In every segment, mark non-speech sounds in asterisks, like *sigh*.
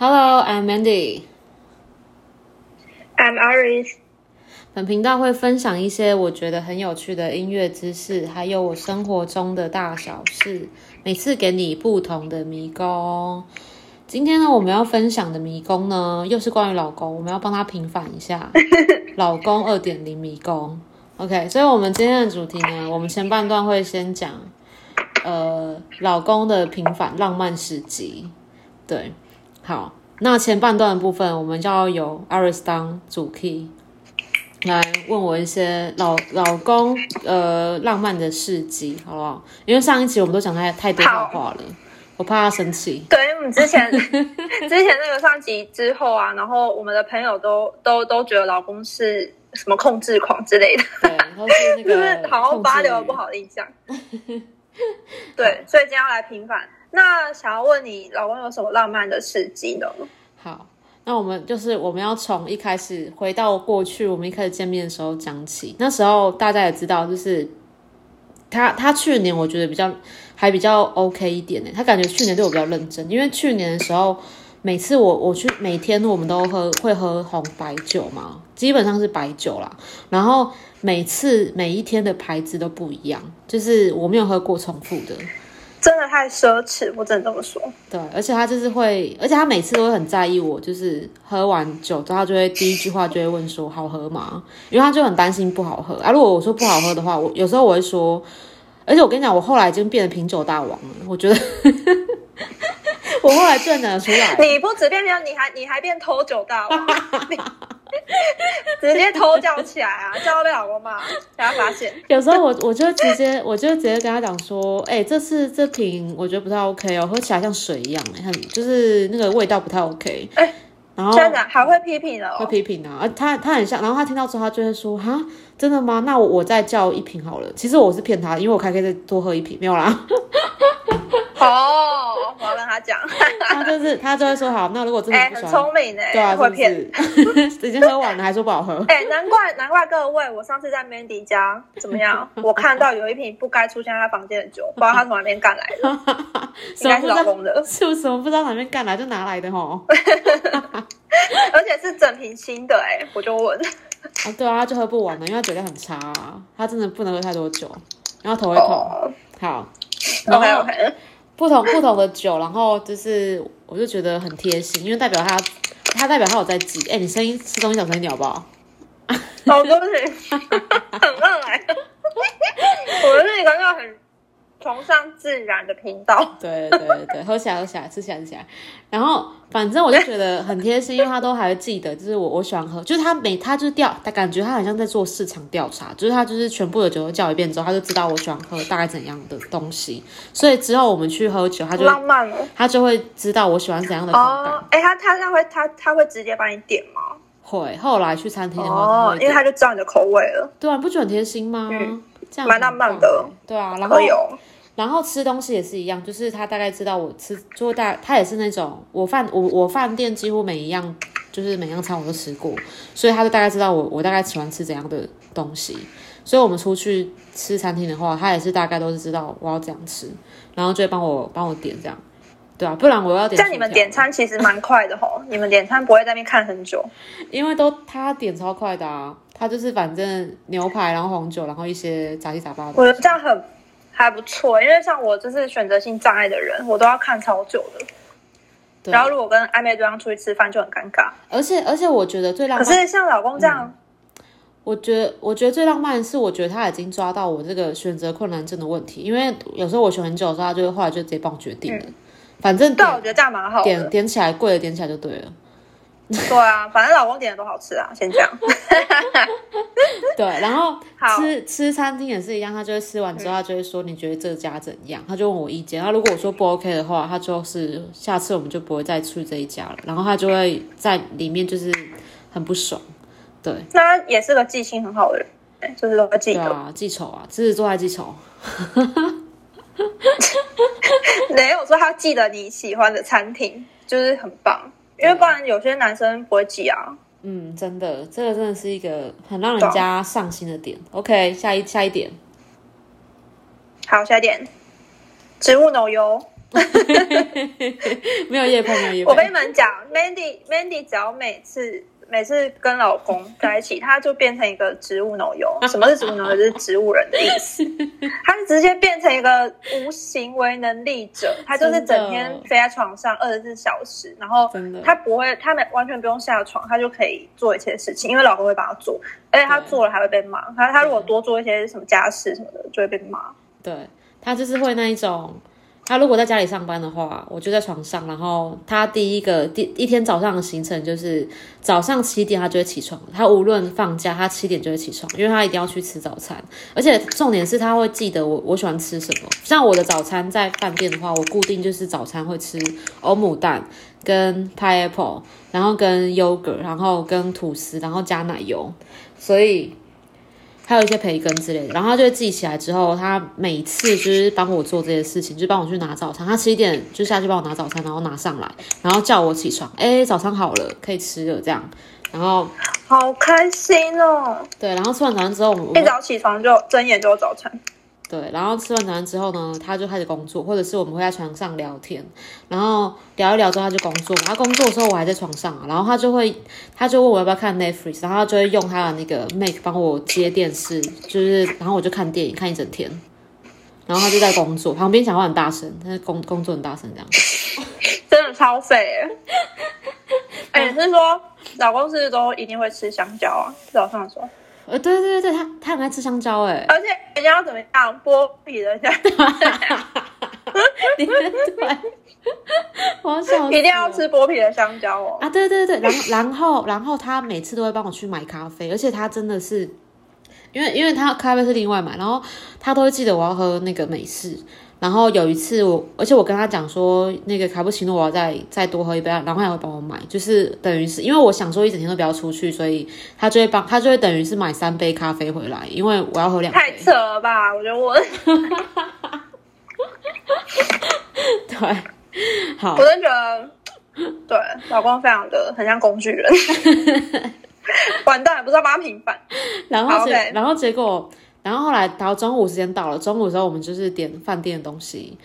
Hello, I'm Mandy. I'm Aris. 本频道会分享一些我觉得很有趣的音乐知识，还有我生活中的大小事，每次给你不同的迷宫。今天呢，我们要分享的迷宫呢，又是关于老公，我们要帮他平反一下 *laughs* 老公二点零迷宫。OK，所以我们今天的主题呢，我们前半段会先讲呃老公的平反浪漫史集。对，好，那前半段的部分，我们就要由 Iris 当主 key 来问我一些老老公呃浪漫的事迹，好不好？因为上一集我们都讲太太多好话了，我怕他生气。对，因为我们之前 *laughs* 之前那个上集之后啊，然后我们的朋友都都都觉得老公是什么控制狂之类的，对，都是那 *laughs* 就是个好像发留了不好的印象。对，所以今天要来平反。那想要问你，老公有什么浪漫的事迹呢？好，那我们就是我们要从一开始回到过去，我们一开始见面的时候讲起。那时候大家也知道，就是他他去年我觉得比较还比较 OK 一点呢，他感觉去年对我比较认真，因为去年的时候。每次我我去每天我们都喝会喝红白酒嘛，基本上是白酒啦。然后每次每一天的牌子都不一样，就是我没有喝过重复的。真的太奢侈，我只能这么说。对，而且他就是会，而且他每次都会很在意我，就是喝完酒之后，他就会第一句话就会问说好喝吗？因为他就很担心不好喝啊。如果我说不好喝的话，我有时候我会说，而且我跟你讲，我后来已经变成品酒大王了。我觉得 *laughs* 我后来真的出来，你不止变成，你还你还变偷酒大王，*laughs* *laughs* 直接偷叫起来啊！叫到被老公骂，被他发现。有时候我我就直接我就直接跟他讲说，哎、这次这瓶我觉得不太 OK 哦，喝起来像水一样、欸，很就是那个味道不太 OK。哎然后真的还会批评了、会哦，批评啊，啊，他他很像，然后他听到之后，他就会说，哈，真的吗？那我我再叫一瓶好了。其实我是骗他，因为我还可以再多喝一瓶，没有啦。*laughs* 哦，我要跟他讲，*laughs* 他就是他就会说，好，那如果真的哎、很聪明哎、对啊，会是骗。不是？*laughs* 已经喝完了，还说不好喝。*laughs* 哎、难怪难怪各位，我上次在 Mandy 家怎么样？我看到有一瓶不该出现在他房间的酒，不知道他从哪边赶来的，应该是？老公的，是不是？我不知道哪边干来就拿来的吼。而且是整瓶新的哎、我就问，啊，对啊，他就喝不完了，因为他酒量很差、啊，他真的不能喝太多酒，然后头会痛。哦好，然，OK 后 OK，不同不同的酒，然后就是我就觉得很贴心，因为代表他他代表他有在记。哎、你声音吃东西小声一点好不好？*laughs* 哦，对不起，很饿哎，*laughs* 我是一个那个很崇尚自然的频道，对对对对，喝起来喝起来，吃起来吃起来。然后反正我就觉得很贴心，因为他都还会记得，就是我我喜欢喝，就是他每他就是调，他感觉他好像在做市场调查，就是他就是全部的酒都叫一遍之后，他就知道我喜欢喝大概怎样的东西，所以之后我们去喝酒，他就浪漫了。他就会知道我喜欢怎样的口感。哦，哎，他他他会他他会直接帮你点吗？会后来去餐厅的话，因为他就知道你的口味了，对啊，你不觉得很贴心吗？嗯这样蛮浪漫的。对啊，然后可以哦。然后吃东西也是一样，就是他大概知道我吃，就大他也是那种我饭我我饭店几乎每一样就是每样餐我都吃过，所以他就大概知道我我大概喜欢吃怎样的东西，所以我们出去吃餐厅的话，他也是大概都是知道我要怎样吃，然后就会帮我帮我点这样，对啊，不然我要点。但你们点，餐其实蛮快的吼，你们点餐不会在那边看很久。*laughs* 因为都他点超快的啊，他就是反正牛排，然后红酒，然后一些杂七杂八的。我觉得这样很还不错，因为像我就是选择性障碍的人，我都要看超久的。对然后如果跟暧昧对象出去吃饭就很尴尬。而且而且我觉得最浪漫可，是像老公这样，我觉得我觉得最浪漫的是，我觉得他已经抓到我这个选择困难症的问题，因为有时候我选很久的时候，他就会后来就直接帮我决定了，反正对，我觉得这样蛮好点的。点起来贵了点起来就对了。*laughs* 对啊，反正老公点的都好吃啊，先这样。*laughs* 对，然后吃吃餐厅也是一样，他就会吃完之后，他就会说你觉得这家怎样？他就问我意见。他如果我说不 OK 的话，他就是下次我们就不会再去这一家了。然后他就会在里面就是很不爽。对，那他也是个记性很好的人，就是都会记得。对啊，记仇啊，狮子座爱记仇。*laughs* 没有说他记得你喜欢的餐厅，就是很棒。因为不然有些男生不会记啊。嗯，真的，这个真的是一个很让人家上心的点。OK，下一下一点，好，下一点，植物奶油。*laughs* 没有夜配，没有叶我跟。你们讲，Mandy Mandy 只要每次每次跟老公 *laughs* 在一起，他就变成一个植物农友。*laughs* 什么是植物农友？就是植物人的意思。*laughs* 他是直接变成一个无行为能力者，他就是整天飞在床上二十四小时，然后他不会，他没完全不用下床，他就可以做一些事情，因为老公会帮他做，而且他做了还会被骂。他他如果多做一些什么家事什么的，就会被骂。对他就是会那一种，他如果在家里上班的话，我就在床上，然后他第一个第一天早上的行程就是早上七点他就会起床，他无论放假他七点就会起床，因为他一定要去吃早餐，而且重点是他会记得我我喜欢吃什么，像我的早餐在饭店的话，我固定就是早餐会吃欧姆蛋跟 pineapple，然后跟 yogurt，然后跟吐司，然后加奶油，所以。还有一些培根之类的，然后他就会自己起来之后，他每次就是帮我做这些事情，就帮我去拿早餐。他七点就下去帮我拿早餐，然后拿上来，然后叫我起床，哎，早餐好了，可以吃了这样。然后好开心哦！对，然后吃完早餐之后，我们一早起床就睁眼就有早餐。对，然后吃完早餐之后呢，他就开始工作，或者是我们会在床上聊天，然后聊一聊之后他就工作。他工作的时候我还在床上啊，然后他就会他就问我要不要看 Netflix，然后他就会用他的那个 Mac 帮我接电视，就是然后我就看电影看一整天，然后他就在工作，旁边讲话很大声，他工工作很大声这样。*laughs* 真的超废耶！*laughs* 哎、你是说老公是都一定会吃香蕉啊？早上的时候，呃，对对对对，他他很爱吃香蕉哎，而且人家要怎么样剥皮的香蕉，*laughs* 对对，我要笑死了一定要吃剥皮的香蕉哦。啊，对对对，然后然后然后他每次都会帮我去买咖啡，而且他真的是，因为因为他咖啡是另外买，然后他都会记得我要喝那个美式。然后有一次我，而且我跟他讲说，那个卡布奇诺我要再再多喝一杯，然后他也会帮我买，就是等于是因为我想说一整天都不要出去，所以他就会帮他就会等于是买三杯咖啡回来，因为我要喝两杯。*laughs* 太扯了吧！我觉得我，*laughs* 对，好我，真觉得，对老公非常的很像工具人。*laughs* 完蛋，不知道帮他平反。好然后结然后结果，然后后来到中午时间到了，中午的时候我们就是点饭店的东西，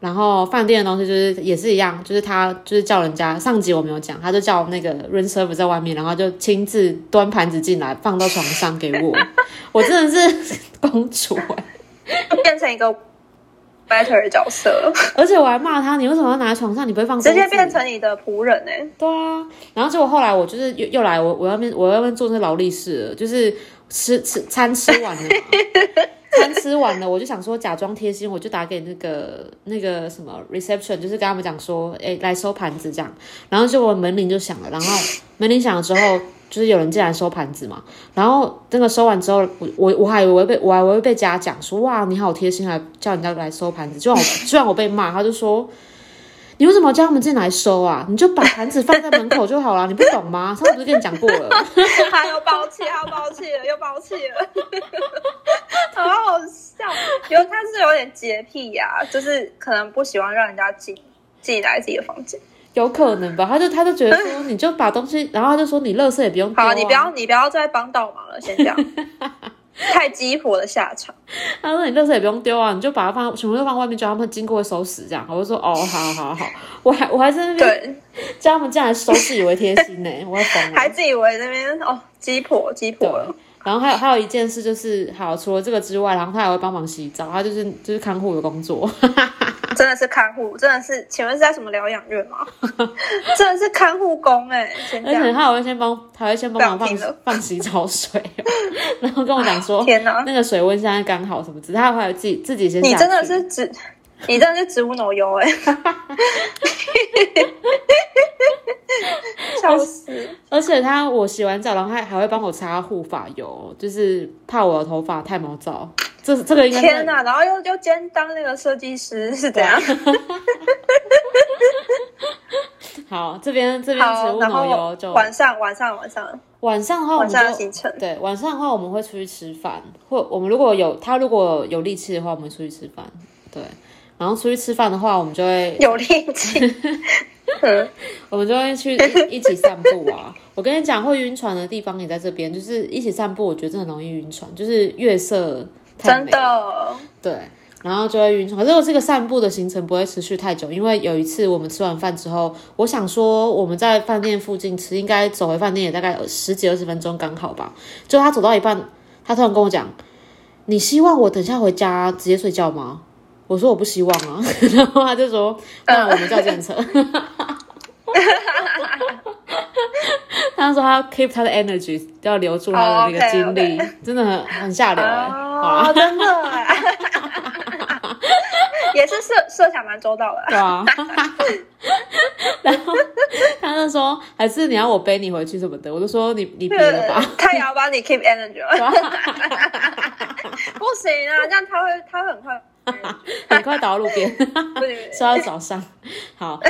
然后饭店的东西就是也是一样，就是他就是叫人家上集我没有讲，他就叫那个 room server 在外面，然后就亲自端盘子进来放到床上给我，*laughs* 我真的是公主哎、变成一个 better 的角色，而且我还骂他，你为什么要拿在床上？你不会放直接变成你的仆人哎、对啊，然后结果后来我就是又又来我我要面我要面做那劳力士了，就是吃吃餐吃完了，餐吃完了，我就想说假装贴心，我就打给那个那个什么 reception，就是跟他们讲说，哎，来收盘子这样，然后结果门铃就响了，然后门铃响了之后。就是有人进来收盘子嘛，然后那个收完之后，我我我还以为被我还以为被嘉奖说哇你好贴心，还叫人家来收盘子，就让我就让我被骂，他就说你为什么叫他们进来收啊？你就把盘子放在门口就好了，你不懂吗？上次不是跟你讲过了？他又爆气，他又爆气了，又爆气了，*laughs* 好好笑。有他是有点洁癖呀、就是可能不喜欢让人家进进来自己的房间。有可能吧？他就他就觉得说，你就把东西，然后他就说你垃圾也不用。好，你不要你不要再帮倒忙了，先这样。*laughs* *laughs* 太鸡婆的下场，他说你垃圾也不用丢啊，你就把它放全部都放外面，叫他们经过会收拾这样。我就说哦，*laughs* 好好好，我还我还在那边对，叫他们进来收，自以为贴心呢、我要疯了。*laughs* 还自以为那边哦鸡婆鸡婆然后还有还有一件事就是，好，除了这个之外，然后他还会帮忙洗澡，他就是就是看护的工作。*laughs* 真的是看护，真的是，请问是在什么疗养院吗？*laughs* 真的是看护工哎、而且。他还会先帮，他会先帮忙放 *laughs* 放洗澡水，然后跟我讲说，天哪，那个水温现在刚好什么只是，他还有自己自己先。你真的是植，你真的是植物脑油哎、*laughs* 笑死！而且他我洗完澡，然后还还会帮我擦护发油，就是怕我的头发太毛躁。这这个应该天哪，然后又又兼当那个设计师是怎样？*laughs* 好，这边这边植好，物然后奶油就晚上晚上晚上晚上的话，我晚们就上的行程，对晚上的话，我们会出去吃饭，或我们如果有他如果有力气的话，我们出去吃饭。对，然后出去吃饭的话，我们就会有力气。*laughs* 嗯，我们就会去一一起散步啊。我跟你讲，会晕船的地方也在这边，就是一起散步，我觉得真的很容易晕船，就是月色太真。的，对，然然后就会晕船。可是我这个散步的行程不会持续太久，因为有一次我们吃完饭之后，我想说我们在饭店附近吃，应该走回饭店也大概十几二十分钟刚好吧。就他走到一半，他突然跟我讲：“你希望我等下回家直接睡觉吗？”我说：“我不希望啊。”然后他就说：“那我们叫电车。”他说他要 keep 他的 energy，要留住他的那个精力，真的很很下流哎、哦，真的哎，*laughs* 也是设设想蛮周到的。*laughs* 对啊，然后他就说还是你要我背你回去什么的，我就说你你别了吧，他也要帮你 keep energy，*laughs* 不行啊，这样他会他会很快 *laughs* 很快倒到路边，*laughs* 说到早上，好。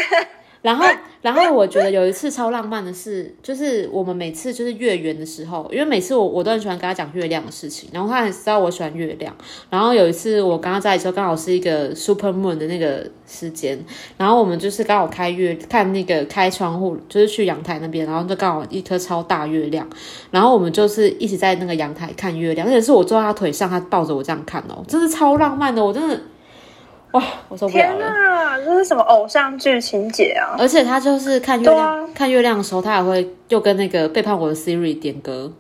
然后，然后我觉得有一次超浪漫的事，就是我们每次就是月圆的时候，因为每次我我都很喜欢跟他讲月亮的事情，然后他很知道我喜欢月亮。然后有一次我刚刚在的时候，刚好是一个 super moon 的那个时间，然后我们就是刚好开月看那个开窗户，就是去阳台那边，然后就刚好一颗超大月亮，然后我们就是一起在那个阳台看月亮，而且是我坐在他腿上，他抱着我这样看哦，真是超浪漫的，我真的。哇，我受不了天了！哪，这是什么偶像剧情节啊？而且他就是看月亮，啊看月亮的时候，他还会又跟那个背叛我的 Siri 点歌，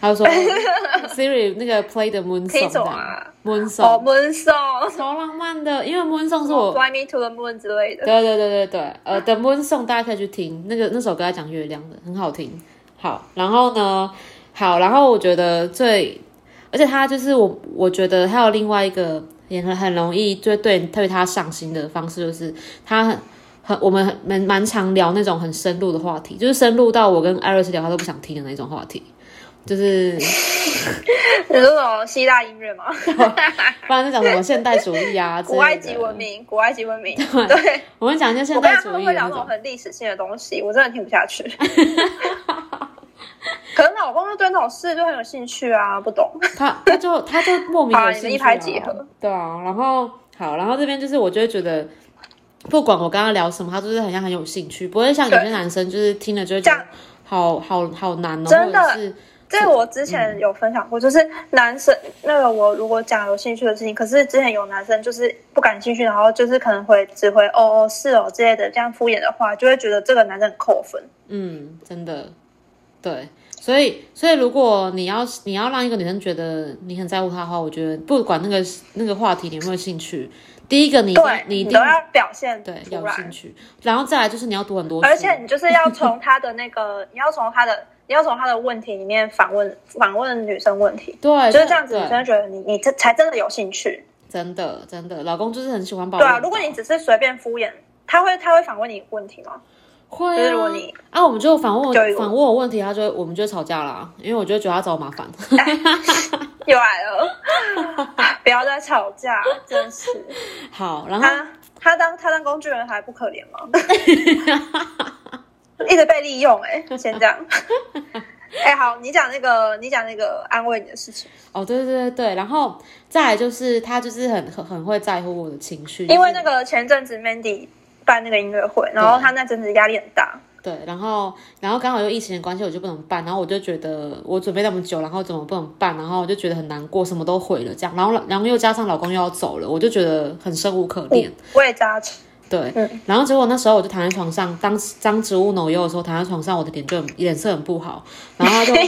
他就说 *laughs* Siri 那个 Play the Moon 听 Song 哦 Song，、，Moon Song，超浪漫的，因为 Moon Song 是我。Fly Me to the Moon 之类的。对对对对对，呃，的 Moon Song 大家可以去听，那个那首歌在讲月亮的，很好听。好，然后呢，好，然后我觉得最，而且他就是我，我觉得还有另外一个也很很容易就对对他上心的方式，就是他很很我们很蛮蛮常聊那种很深入的话题，就是深入到我跟艾瑞斯聊他都不想听的那种话题，就是你说什么希腊音乐吗？*laughs* 不然就讲什么现代主义啊 *laughs* 古埃及文明，古埃及文明。对，我们讲一些现代主义的那们会聊那种种。很历史性的东西，我真的听不下去。*laughs* 可能老公就对那种事就很有兴趣啊，不懂。*laughs* 他他就他就莫名的一拍即合，对啊，然后好，然后这边就是我就会觉得，不管我刚刚聊什么，他就是好像很有兴趣，不会像有些男生就是听了就会觉得好好好难哦，真的是这我之前有分享过，就是男生那个我如果讲有兴趣的事情，可是之前有男生就是不感兴趣，然后就是可能会只会哦哦是哦之类的这样敷衍的话，就会觉得这个男生很扣分。嗯，真的对。所以，所以如果你要你要让一个女生觉得你很在乎她的话，我觉得不管那个那个话题你有没有兴趣，第一个你一定对，你一定要表现对要有兴，趣，然后再来就是你要读很多书，而且你就是要从她的那个，*laughs* 你要从她的，你要从他的问题里面反问反问女生问题，对，就是这样子，女生觉得你你这才真的有兴趣。真的真的，老公就是很喜欢把我对啊，如果你只是随便敷衍，他会他会反问你问题吗？会如果你啊，我们就反问反问我问题，他就我们就会吵架啦，因为我就觉得他找我麻烦。*laughs* 又来了，*laughs* 不要再吵架，真是。好，然后他他当他当工具人还不可怜吗？*laughs* 一直被利用、欸，哎，先这样。哎、好，你讲那个，你讲那个安慰你的事情，哦，对对对对，然后再来就是他就是很很很会在乎我的情绪，因为那个个前阵子 Mandy 办那个音乐会，然后他那阵子压力很大，对，然后然后刚好又疫情的关系，我就不能办，然后我就觉得我准备那么久，然后怎么不能办，然后我就觉得很难过，什么都毁了这样，然后然后又加上老公又要走了，我就觉得很生无可恋。我也加持。对，嗯。然后结果那时候我就躺在床上，当当植物扭优的时候，躺在床上，我的脸就很脸色很不好，然后他就 *laughs*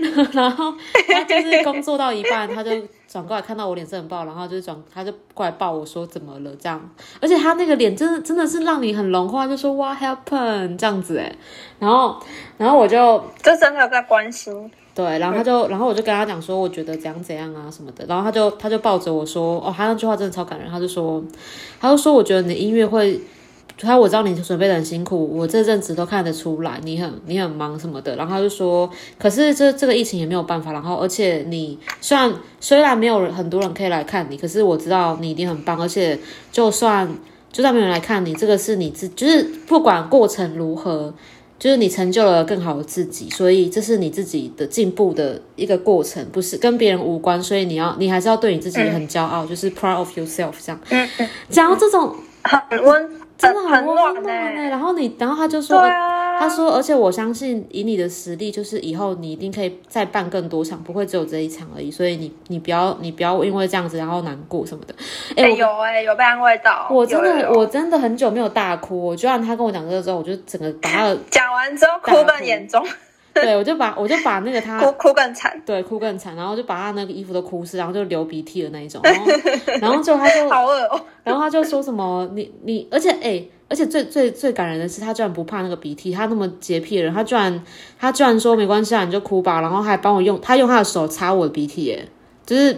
*laughs* 然后他就是工作到一半，他就转过来看到我脸色很不好，然后就转他就过来抱我说怎么了这样，而且他那个脸真的真的是让你很融化，就说哇 happen 这样子哎，然后然后我就就真的在关心，对，然后他就，然后我就跟他讲说，我觉得怎样怎样啊什么的，然后他就他就抱着我说，哦，他那句话真的超感人，他就说，他就说，我觉得你的音乐会，他我知道你准备的很辛苦，我这阵子都看得出来，你很你很忙什么的，然后他就说，可是这这个疫情也没有办法，然后而且你虽然虽然没有很多人可以来看你，可是我知道你一定很棒，而且就算就算没有人来看你，这个是你自，就是不管过程如何。就是你成就了更好的自己，所以这是你自己的进步的一个过程，不是跟别人无关，所以你要你还是要对你自己很骄傲，就是 proud of yourself 这样。讲到这种很温，真的很温暖呢、暖欸然后你，然后他就说，他说，而且我相信以你的实力，就是以后你一定可以再办更多场，不会只有这一场而已。所以你你不要你不要因为这样子然后难过什么的。哎、有哎、有被安慰到。我真的我真的很久没有大哭，我就让他跟我讲这个之后，我就整个把他 *laughs* 讲完之后哭更严重，对我就把我就把那个他 *laughs* 哭哭更惨，对哭更惨，然后就把他那个衣服都哭湿，然后就流鼻涕的那一种，然后然后就他就 *laughs* 好恶哦、然后他就说什么你你，而且哎、而且最最最感人的是，他居然不怕那个鼻涕，他那么洁癖的人，他居然他居然说没关系啊，你就哭吧，然后还帮我用他用他的手擦我的鼻涕，耶，就是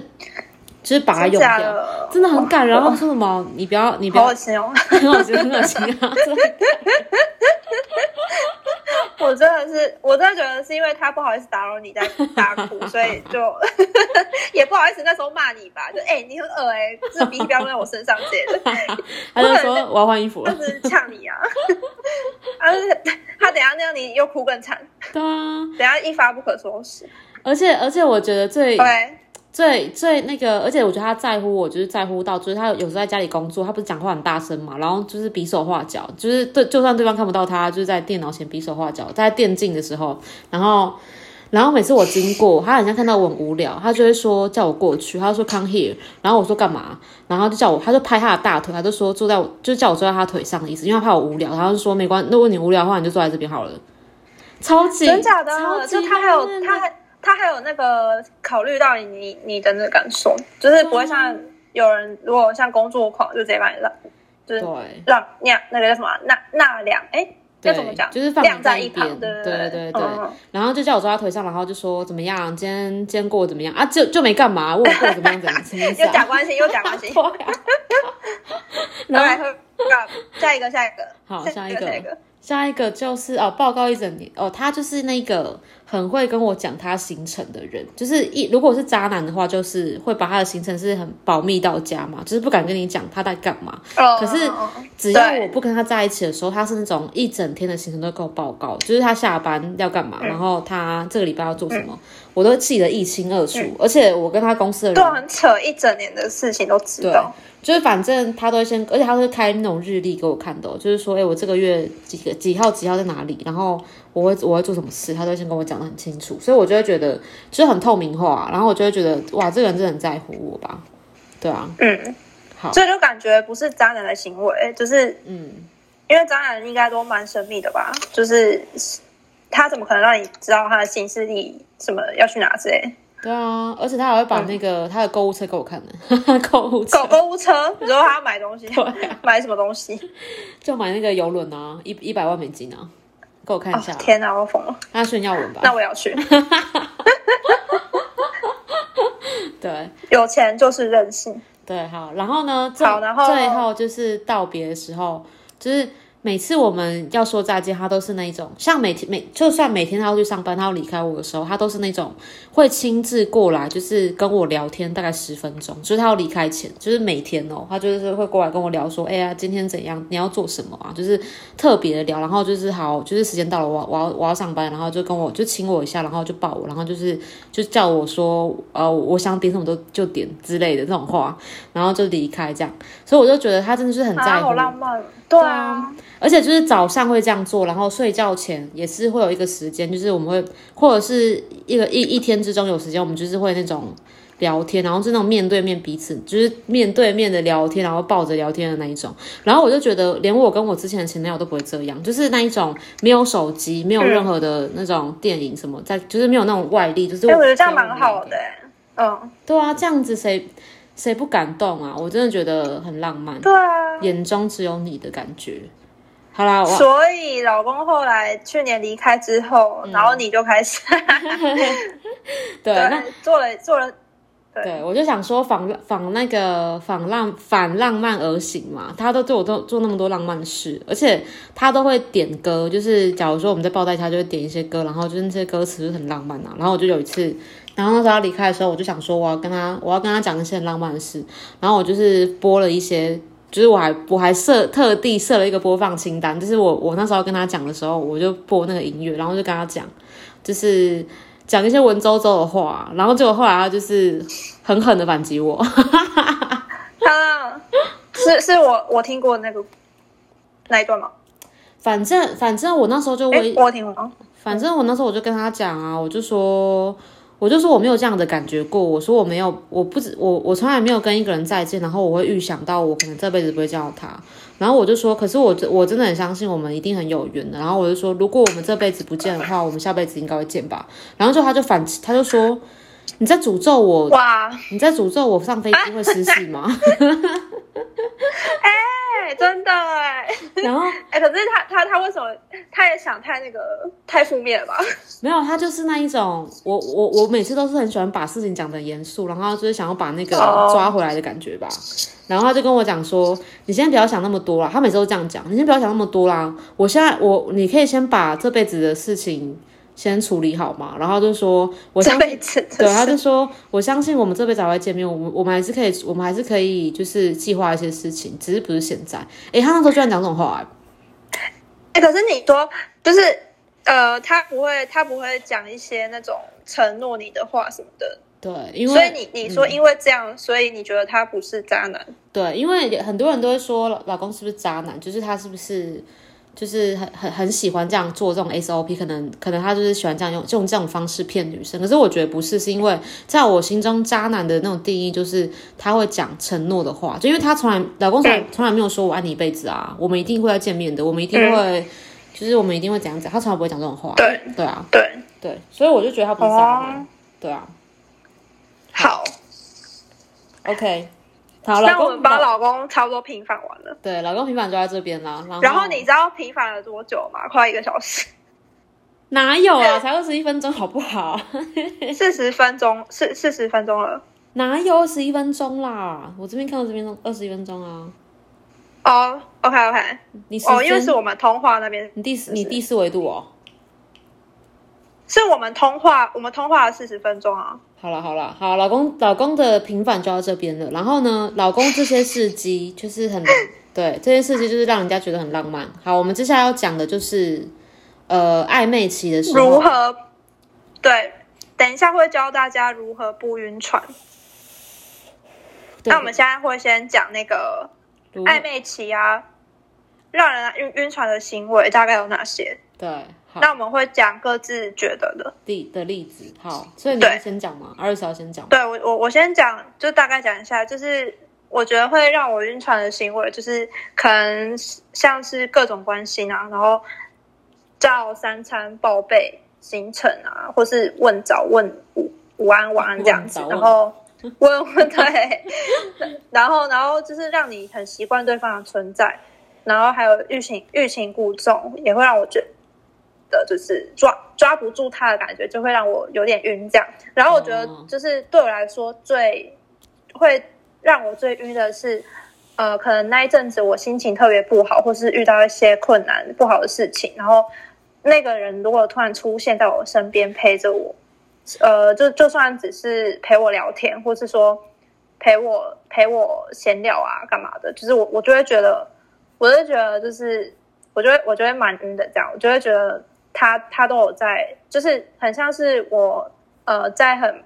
就是把它真用掉，假的，真的很感人。然后他说什么？你不要你不要。好恶，心哦！很恶心很恶心啊，我真的是，我真的觉得是因为他不好意思打扰你在 *laughs* 大哭，所以就 *laughs* 也不好意思那时候骂你吧，就哎、你很恶哎、这鼻涕不要在我身上之类的，*laughs* 他就说我要换衣服了，就是呛你啊。啊，他等一下那样你又哭更惨，对啊，等一下一发不可收拾。而且而且我觉得最最最那个，而且我觉得他在乎我，就是在乎到，就是他有时候在家里工作，他不是讲话很大声嘛，然后就是比手画脚，就是对，就算对方看不到他，就是在电脑前比手画脚，在电竞的时候，然后然后每次我经过，他好像看到我很无聊，他就会说叫我过去，他就说 come here，然后我说干嘛，然后就叫我，他就拍他的大腿，他就说坐在我，就叫我坐在他腿上的意思，因为他怕我无聊，然后就说没关，如果你无聊的话，你就坐在这边好了。超级真假超的？就他还有他还他还有那个考虑到你你你的那个感受，就是不会像有人如果像工作狂就直接把你让就是对。让那那个叫什么啊纳纳凉哎要怎么讲？就是放晾在一一旁，对对对对对嗯然后就叫我坐他腿上，然后就说怎么样，今天今天过得怎么样啊？就就没干嘛，问我过得怎么样怎么样，什么意思又假啊？*laughs* 关心又假关心。*laughs* *laughs* 来下一个下一个，好下一个下下一个，下一个就是哦，报告一整年哦，他就是那个很会跟我讲他行程的人，就是一如果是渣男的话，就是会把他的行程是很保密到家嘛，就是不敢跟你讲他在干嘛。哦可是哦只要我不跟他在一起的时候，他是那种一整天的行程都给我报告，就是他下班要干嘛，嗯然后他这个礼拜要做什么，我都记得一清二楚。而且我跟他公司的人都，很扯，一整年的事情都知道。就是反正他都会先，而且他会开那种日历给我看的哦、就是说，哎、我这个月几个几号几号在哪里，然后我会我会做什么事，他都会先跟我讲的很清楚，所以我就会觉得就是很透明化，然后我就会觉得哇，这个人真的很在乎我吧，对啊，嗯，好所以就感觉不是渣男的行为，就是嗯，因为渣男应该都蛮神秘的吧？就是他怎么可能让你知道他的行事历什么要去哪之类？对啊，而且他还会把那个、他的购物车给我看的，*laughs* 购物车狗购物车，你说他要买东西，*laughs* 对啊买什么东西？就买那个游轮啊，一一百万美金啊，给我看一下，哦天哪，我疯了！他炫耀文吧，那我也要去。*laughs* 对。有钱就是任性。对，好，然后呢，最好然后最后就是道别的时候，就是每次我们要说再见，他都是那种，像每天每就算每天他要去上班，他要离开我的时候，他都是那种会亲自过来，就是跟我聊天，大概十分钟，就是他要离开前，就是每天哦，他就是会过来跟我聊说，哎呀，今天怎样？你要做什么？啊？就是特别的聊，然后就是好，就是时间到了，我我要我要上班，然后就跟我就亲我一下，然后就抱我，然后就是就叫我说，呃，我想点什么都就点之类的这种话，然后就离开这样，所以我就觉得他真的是很在啊，乎，对啊，而且就是早上会这样做，然后睡觉前也是会有一个时间，就是我们会或者是一个一一天之中有时间，我们就是会那种聊天，然后是那种面对面彼此，就是面对面的聊天，然后抱着聊天的那一种。然后我就觉得，连我跟我之前的前男友都不会这样，就是那一种没有手机，没有任何的那种电影什么，在就是没有那种外力，就是哎，我觉得这样蛮好的。欸。嗯，对啊，这样子谁谁不感动啊？我真的觉得很浪漫，对啊。眼中只有你的感觉。好啦，我所以老公后来去年离开之后，然后你就开始 *laughs* 对 *laughs* 那对做了做了，对对，我就想说仿仿那个仿浪反浪漫而行嘛，他都对我做做那么多浪漫事，而且他都会点歌，就是假如说我们在抱在他就会点一些歌，然后就是那些歌词就很浪漫啊。然后我就有一次，然后那时候他离开的时候，我就想说我要跟他我要跟他讲一些很浪漫的事，然后我就是播了一些。就是我还我还设特地设了一个播放清单，就是我我那时候跟他讲的时候，我就播那个音乐，然后就跟他讲，就是讲一些文绉绉的话，然后结果后来他就是狠狠的反击我，*laughs* 啊，是是我我听过那个那一段吗？*laughs* 反正反正我那时候就我听过？反正我那时候我就跟他讲啊，我就说，我就说我没有这样的感觉过，我说我没有，我不止我我从来没有跟一个人再见，然后我会预想到我可能这辈子不会见到他，然后我就说，可是我我真的很相信我们一定很有缘的，然后我就说，如果我们这辈子不见的话，我们下辈子应该会见吧，然后就他就反他就说。你在诅咒我？哇，你在诅咒我上飞机会失 *laughs* 事吗？*laughs* 哎，真的哎，然后 *laughs* 哎，可是他他他为什么他也想太那个太负面了吧？*laughs* 没有，他就是那一种，我我我每次都是很喜欢把事情讲得很严肃，然后就是想要把那个哦抓回来的感觉吧。然后他就跟我讲说：“你先不要想那么多啦。”他每次都这样讲：“你先不要想那么多啦。我现在我你可以先把这辈子的事情先处理好嘛。”然后就说：“我这相信。”对，他就说：“我相信我们这辈子还会见面，我们我们还是可以，我们还是可以，就是计划一些事情，只是不是现在。”诶，他那时候居然讲这种话、哎，可是你说就是呃，他不会他不会讲一些那种承诺你的话什么的，对，因为所以你你说因为这样，所以你觉得他不是渣男？对，因为很多人都会说老老公是不是渣男，就是他是不是就是很很很喜欢这样做这种 SOP，可能可能他就是喜欢这样用用这种方式骗女生。可是我觉得不是，是因为在我心中渣男的那种定义就是他会讲承诺的话，就因为他从来老公从来从来没有说我爱你一辈子啊，我们一定会要见面的，我们一定会、就是我们一定会怎样怎样，他从来不会讲这种话。对。对啊，对，对，所以我就觉得他不是渣男。哦，对啊。好，，OK，那我们把老公差不多平反完了。对老公平反就在这边啦，然后你知道平反了多久吗？快一个小时，*laughs* 哪有啊？才二十一分钟，好不好？*laughs* 四十分钟，四四十分钟了。哪有二十一分钟啦？我这边看到这边二十一分钟啊。哦，OK OK，你哦，因为是我们通话那边，你第四你第四维度哦。是我们通话，我们通话了四十分钟啊。好了好了，好，老公老公的平反就到这边了。然后呢，老公这些事迹就是很对，这些事迹就是让人家觉得很浪漫。好，我们接下来要讲的就是呃暧昧期的时候如何？对，等一下会教大家如何不晕船。那我们现在会先讲那个如暧昧期啊，让人晕晕船的行为大概有哪些？对好那我们会讲各自觉得的。例的例子。好，所以你要先讲吗？二十号先讲。对我我我先讲，就大概讲一下，就是我觉得会让我晕船的行为，就是可能像是各种关心啊，然后照三餐报备行程啊，或是问早问午午安晚安这样子然后问问对，然后然后就是让你很习惯对方的存在，然后还有欲擒欲擒故纵，也会让我觉得就是抓抓不住他的感觉，就会让我有点晕这样。然后我觉得哦就是对我来说最会让我最晕的是，呃，可能那一阵子我心情特别不好，或是遇到一些困难不好的事情，然后那个人如果突然出现在我身边陪着我，呃，就就算只是陪我聊天，或是说陪我陪我闲聊啊，干嘛的，就是我我就会觉得，我就觉得就是我就会我就会蛮晕的，这样我就会觉得他他都有在，就是很像是我呃在很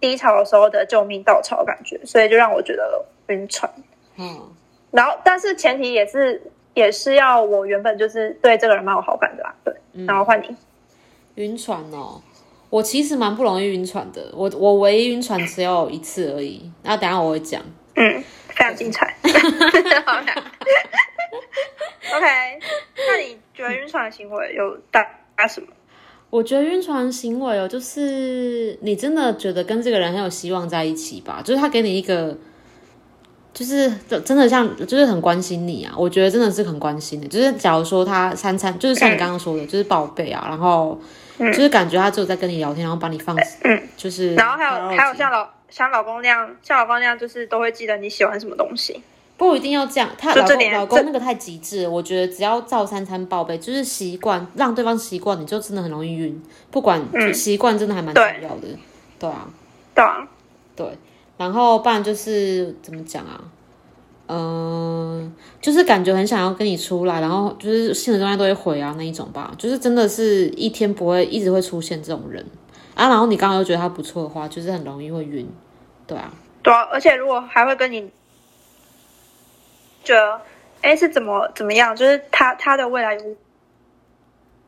低潮的时候的救命稻草感觉，所以就让我觉得晕船。嗯，然后，但是前提也是也是要我原本就是对这个人蛮有好感的啦，对。然后换你，晕船哦，我其实蛮不容易晕船的。我我唯一晕船只有一次而已。那等下我会讲。嗯，非常精彩。*laughs* *laughs* OK，那你觉得晕船的行为有大大什么？我觉得晕船行为哦，就是你真的觉得跟这个人很有希望在一起吧？就是他给你一个，就是真的像，就是很关心你啊。我觉得真的是很关心的。就是假如说他三餐，就是像你刚刚说的，就是报备啊，然后就是感觉他只有在跟你聊天，然后把你放，嗯，就是然后还有还有像老像老公那样，像老公那样，就是都会记得你喜欢什么东西。不一定要这样，他老公老公那个太极致，我觉得只要照三餐报备，就是习惯让对方习惯，你就真的很容易晕。不管习惯真的还蛮重要的，对啊，对啊，对。然后不然就是怎么讲啊？嗯、就是感觉很想要跟你出来，然后就是性的状态都会回啊那一种吧，就是真的是一天不会一直会出现这种人啊。然后你刚刚又觉得他不错的话，就是很容易会晕，对啊，对啊，而且如果还会跟你觉得，哎，是怎么怎么样？就是他他的未来有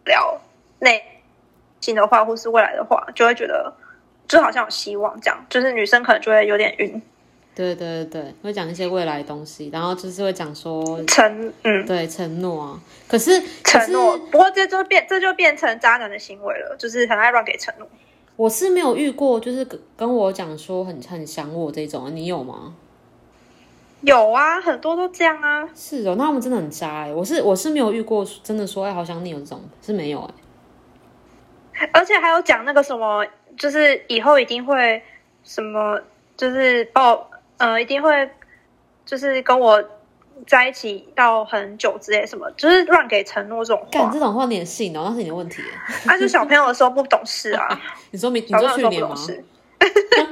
聊内心的话，或是未来的话，就会觉得就好像有希望这样。就是女生可能就会有点晕，对对对对，会讲一些未来的东西，然后就是会讲说，承嗯对承诺啊。可是承诺，不过这就变这就变成渣男的行为了，就是很爱乱给承诺。我是没有遇过，就是跟跟我讲说很很想我这种，你有吗？有啊，很多都这样啊。是哦，那他们真的很渣哎、我是我是没有遇过，真的说哎好想你有这种是没有哎、而且还有讲那个什么，就是以后一定会什么，就是抱呃，一定会就是跟我在一起到很久之类什么，就是乱给承诺这种干话。这种话你也信哦，那是你的问题耶。啊，就小朋友的时候不懂事啊，*laughs* 你说明你说去年吗。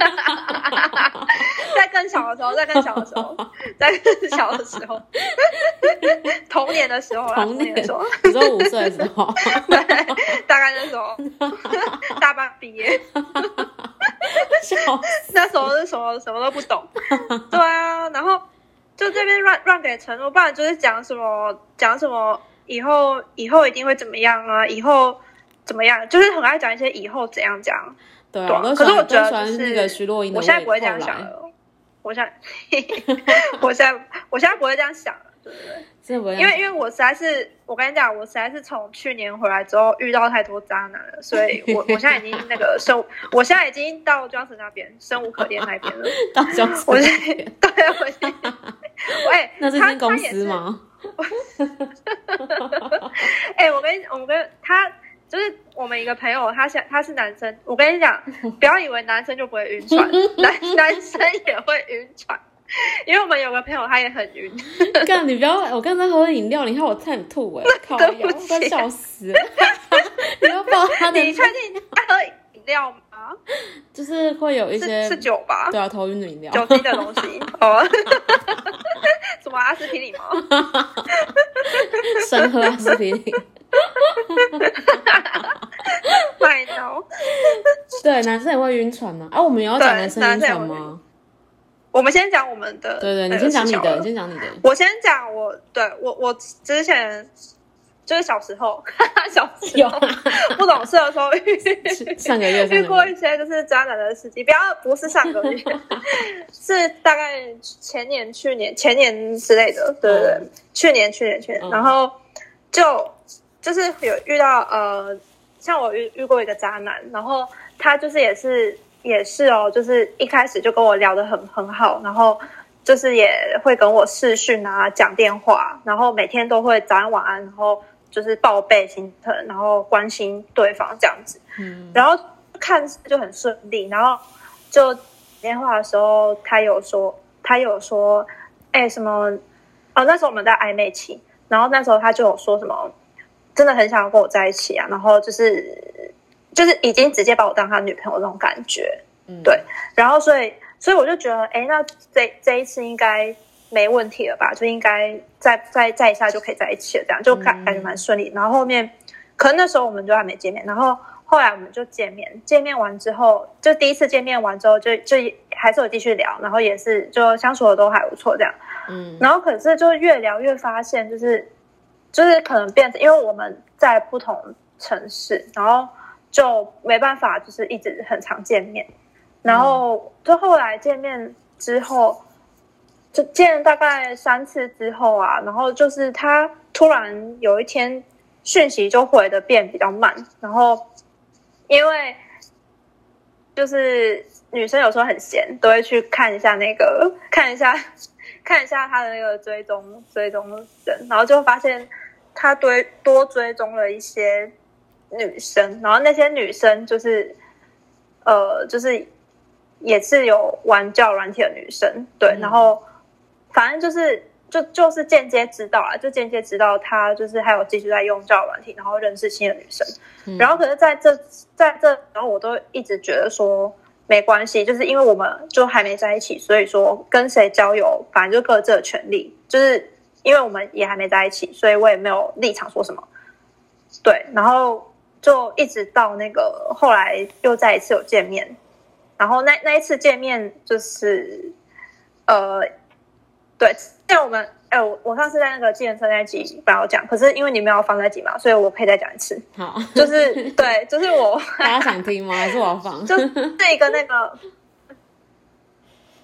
*laughs* 在更小的时候，在更小的时候，在更小的时候，童年的时候啦，童年的时候，你说五岁的时候，*laughs* 对，大概那时候，大班毕业，*laughs* 笑死那时候是什么什么都不懂，对啊，然后就这边乱乱给承诺，不然就是讲什么讲什么以后以后一定会怎么样啊，以后怎么样，就是很爱讲一些以后怎样讲，对啊，可是我觉得是。我现在不会这样想了，我现在 *laughs* 我现在我现在不会这样想了，对不对？因样为因为我实在是，我跟你讲，我实在是从去年回来之后遇到太多渣男了，所以我我现在已经那个生，*laughs* 我现在已经到 Johnson 那边生无可恋那边了。*laughs* 到教室我是那边对，我已经，喂，那是间公司吗？哎、我跟你，我跟他就是我们一个朋友，他现他是男生，我跟你讲，*laughs* 不要以为男生就不会晕船，*laughs* 男男生也会晕船，因为我们有个朋友他也很晕，*laughs* 干，你不要！我刚才喝饮料，你看我差点吐哎，靠对腰，不起快笑死了！你要抱他的，你确定他喝饮料吗？*laughs* 就是会有一些是是酒吧？对啊，头晕的饮料，酒精的东西 *laughs* 哦，*laughs* 什么阿司匹林吗？生喝阿司匹林。麦当。对，男生也会晕船呢？啊，我们也要讲对男生晕船吗？我们先讲我们的，对对，你先讲你的，你先。先讲你的。我先讲我，对我我之前就是小时候，*laughs* 小时有候 *laughs* 不懂事的时候遇上个月，遇过一些就是渣男的事情，不要不是上个月，*laughs* 是大概前年、去年、前年之类的，对对对，嗯去年、去年、去年，嗯然后就就是有遇到呃，像我遇遇过一个渣男，然后他就是也是也是哦，就是一开始就跟我聊得很很好，然后就是也会跟我视讯啊，讲电话，然后每天都会早安晚安，然后就是报备心疼，然后关心对方这样子。嗯，然后看似就很顺利，然后就打电话的时候，他有说，他有说，哎，什么？哦，那时候我们在暧昧期，然后那时候他就有说什么，真的很想要跟我在一起啊，然后就是就是已经直接把我当他女朋友那种感觉，嗯对然后所以所以我就觉得，哎，那这这一次应该没问题了吧？就应该再再再一下就可以在一起了，这样就感嗯感觉蛮顺利。然后后面可能那时候我们就还没见面，然后后来我们就见面，见面完之后，就第一次见面完之后就就还是有继续聊，然后也是就相处的都还不错这样。嗯然后可是就越聊越发现，就是就是可能变成，因为我们在不同城市，然后就没办法就是一直很常见面，然后就后来见面之后，就见大概三次之后啊，然后就是他突然有一天讯息就回的变比较慢，然后因为就是女生有时候很闲，都会去看一下那个看一下看一下他的那个追踪追踪人，然后就发现他追多追踪了一些女生，然后那些女生就是呃就是也是有玩教软体的女生，对，嗯然后反正就是就就是间接知道啊，就间接知道她就是还有继续在用教软体，然后认识新的女生。嗯然后可是在这在这，然后我都一直觉得说没关系，就是因为我们就还没在一起，所以说跟谁交友，反正就各自的权利。就是因为我们也还没在一起，所以我也没有立场说什么。对，然后就一直到那个后来又再一次有见面，然后那那一次见面就是呃，对，像我们，哎、我我上次在那个计程车那集本来要讲，可是因为你没有放在集嘛，所以我可以再讲一次。好，就是对，*laughs* 就是我大家想听吗？还是我要放？*laughs* 就是一个那个，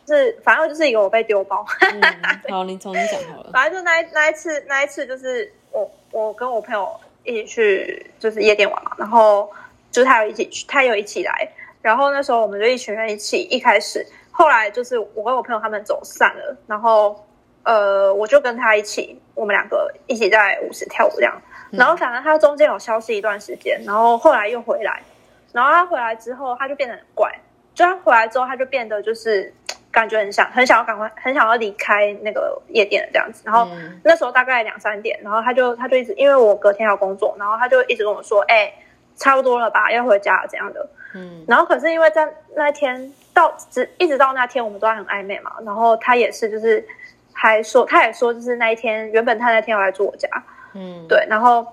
是反正就是一个我被丢包，嗯，好，你重新讲好了。反正就那一那一次那一次就是我我跟我朋友一起去就是夜店玩嘛，然后就是他有一起去，他有一起来，然后那时候我们就一群人一起，一开始后来就是我跟我朋友他们走散了，然后呃我就跟他一起，我们两个一起在舞池跳舞这样，然后反正他中间有消失一段时间，然后后来又回来，然后他回来之后他就变得很怪，就他回来之后他就变得就是。感觉很想很想要赶快很想要离开那个夜店的这样子，然后嗯。那时候大概两三点，然后他就他就一直因为我隔天要工作，然后他就一直跟我说，哎、差不多了吧，要回家了怎样的。嗯。然后可是因为在那天到直一直到那天我们都还很暧昧嘛，然后他也是就是还说他也说就是那一天原本他那天要来住我家，嗯，对，然后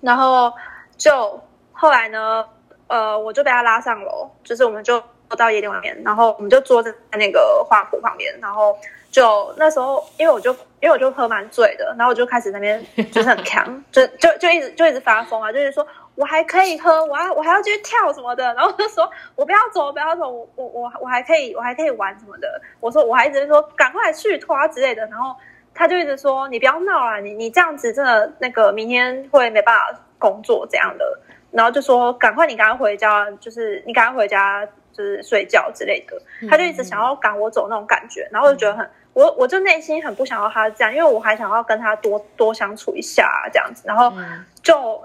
然后就后来呢，呃，我就被他拉上楼，就是我们就到夜店外面，然后我们就坐在那个花圃旁边，然后就那时候因为我就因为我就喝蛮醉的，然后我就开始那边就是很强，*laughs* 就就就一直就一直发疯啊，就是说我还可以喝，我要我还要继续跳什么的，*laughs* 然后就说我不要走，不要走，我我我我还可以我还可以玩什么的，我说我还一直说赶快去拖啊之类的，然后。他就一直说：“你不要闹啊，你你这样子真的那个明天会没办法工作这样的。”然后就说：“赶快你赶快回家，就是你赶快回家，就是睡觉之类的。”他就一直想要赶我走那种感觉，然后我就觉得很我我就内心很不想要他这样，因为我还想要跟他多多相处一下、这样子，然后嗯就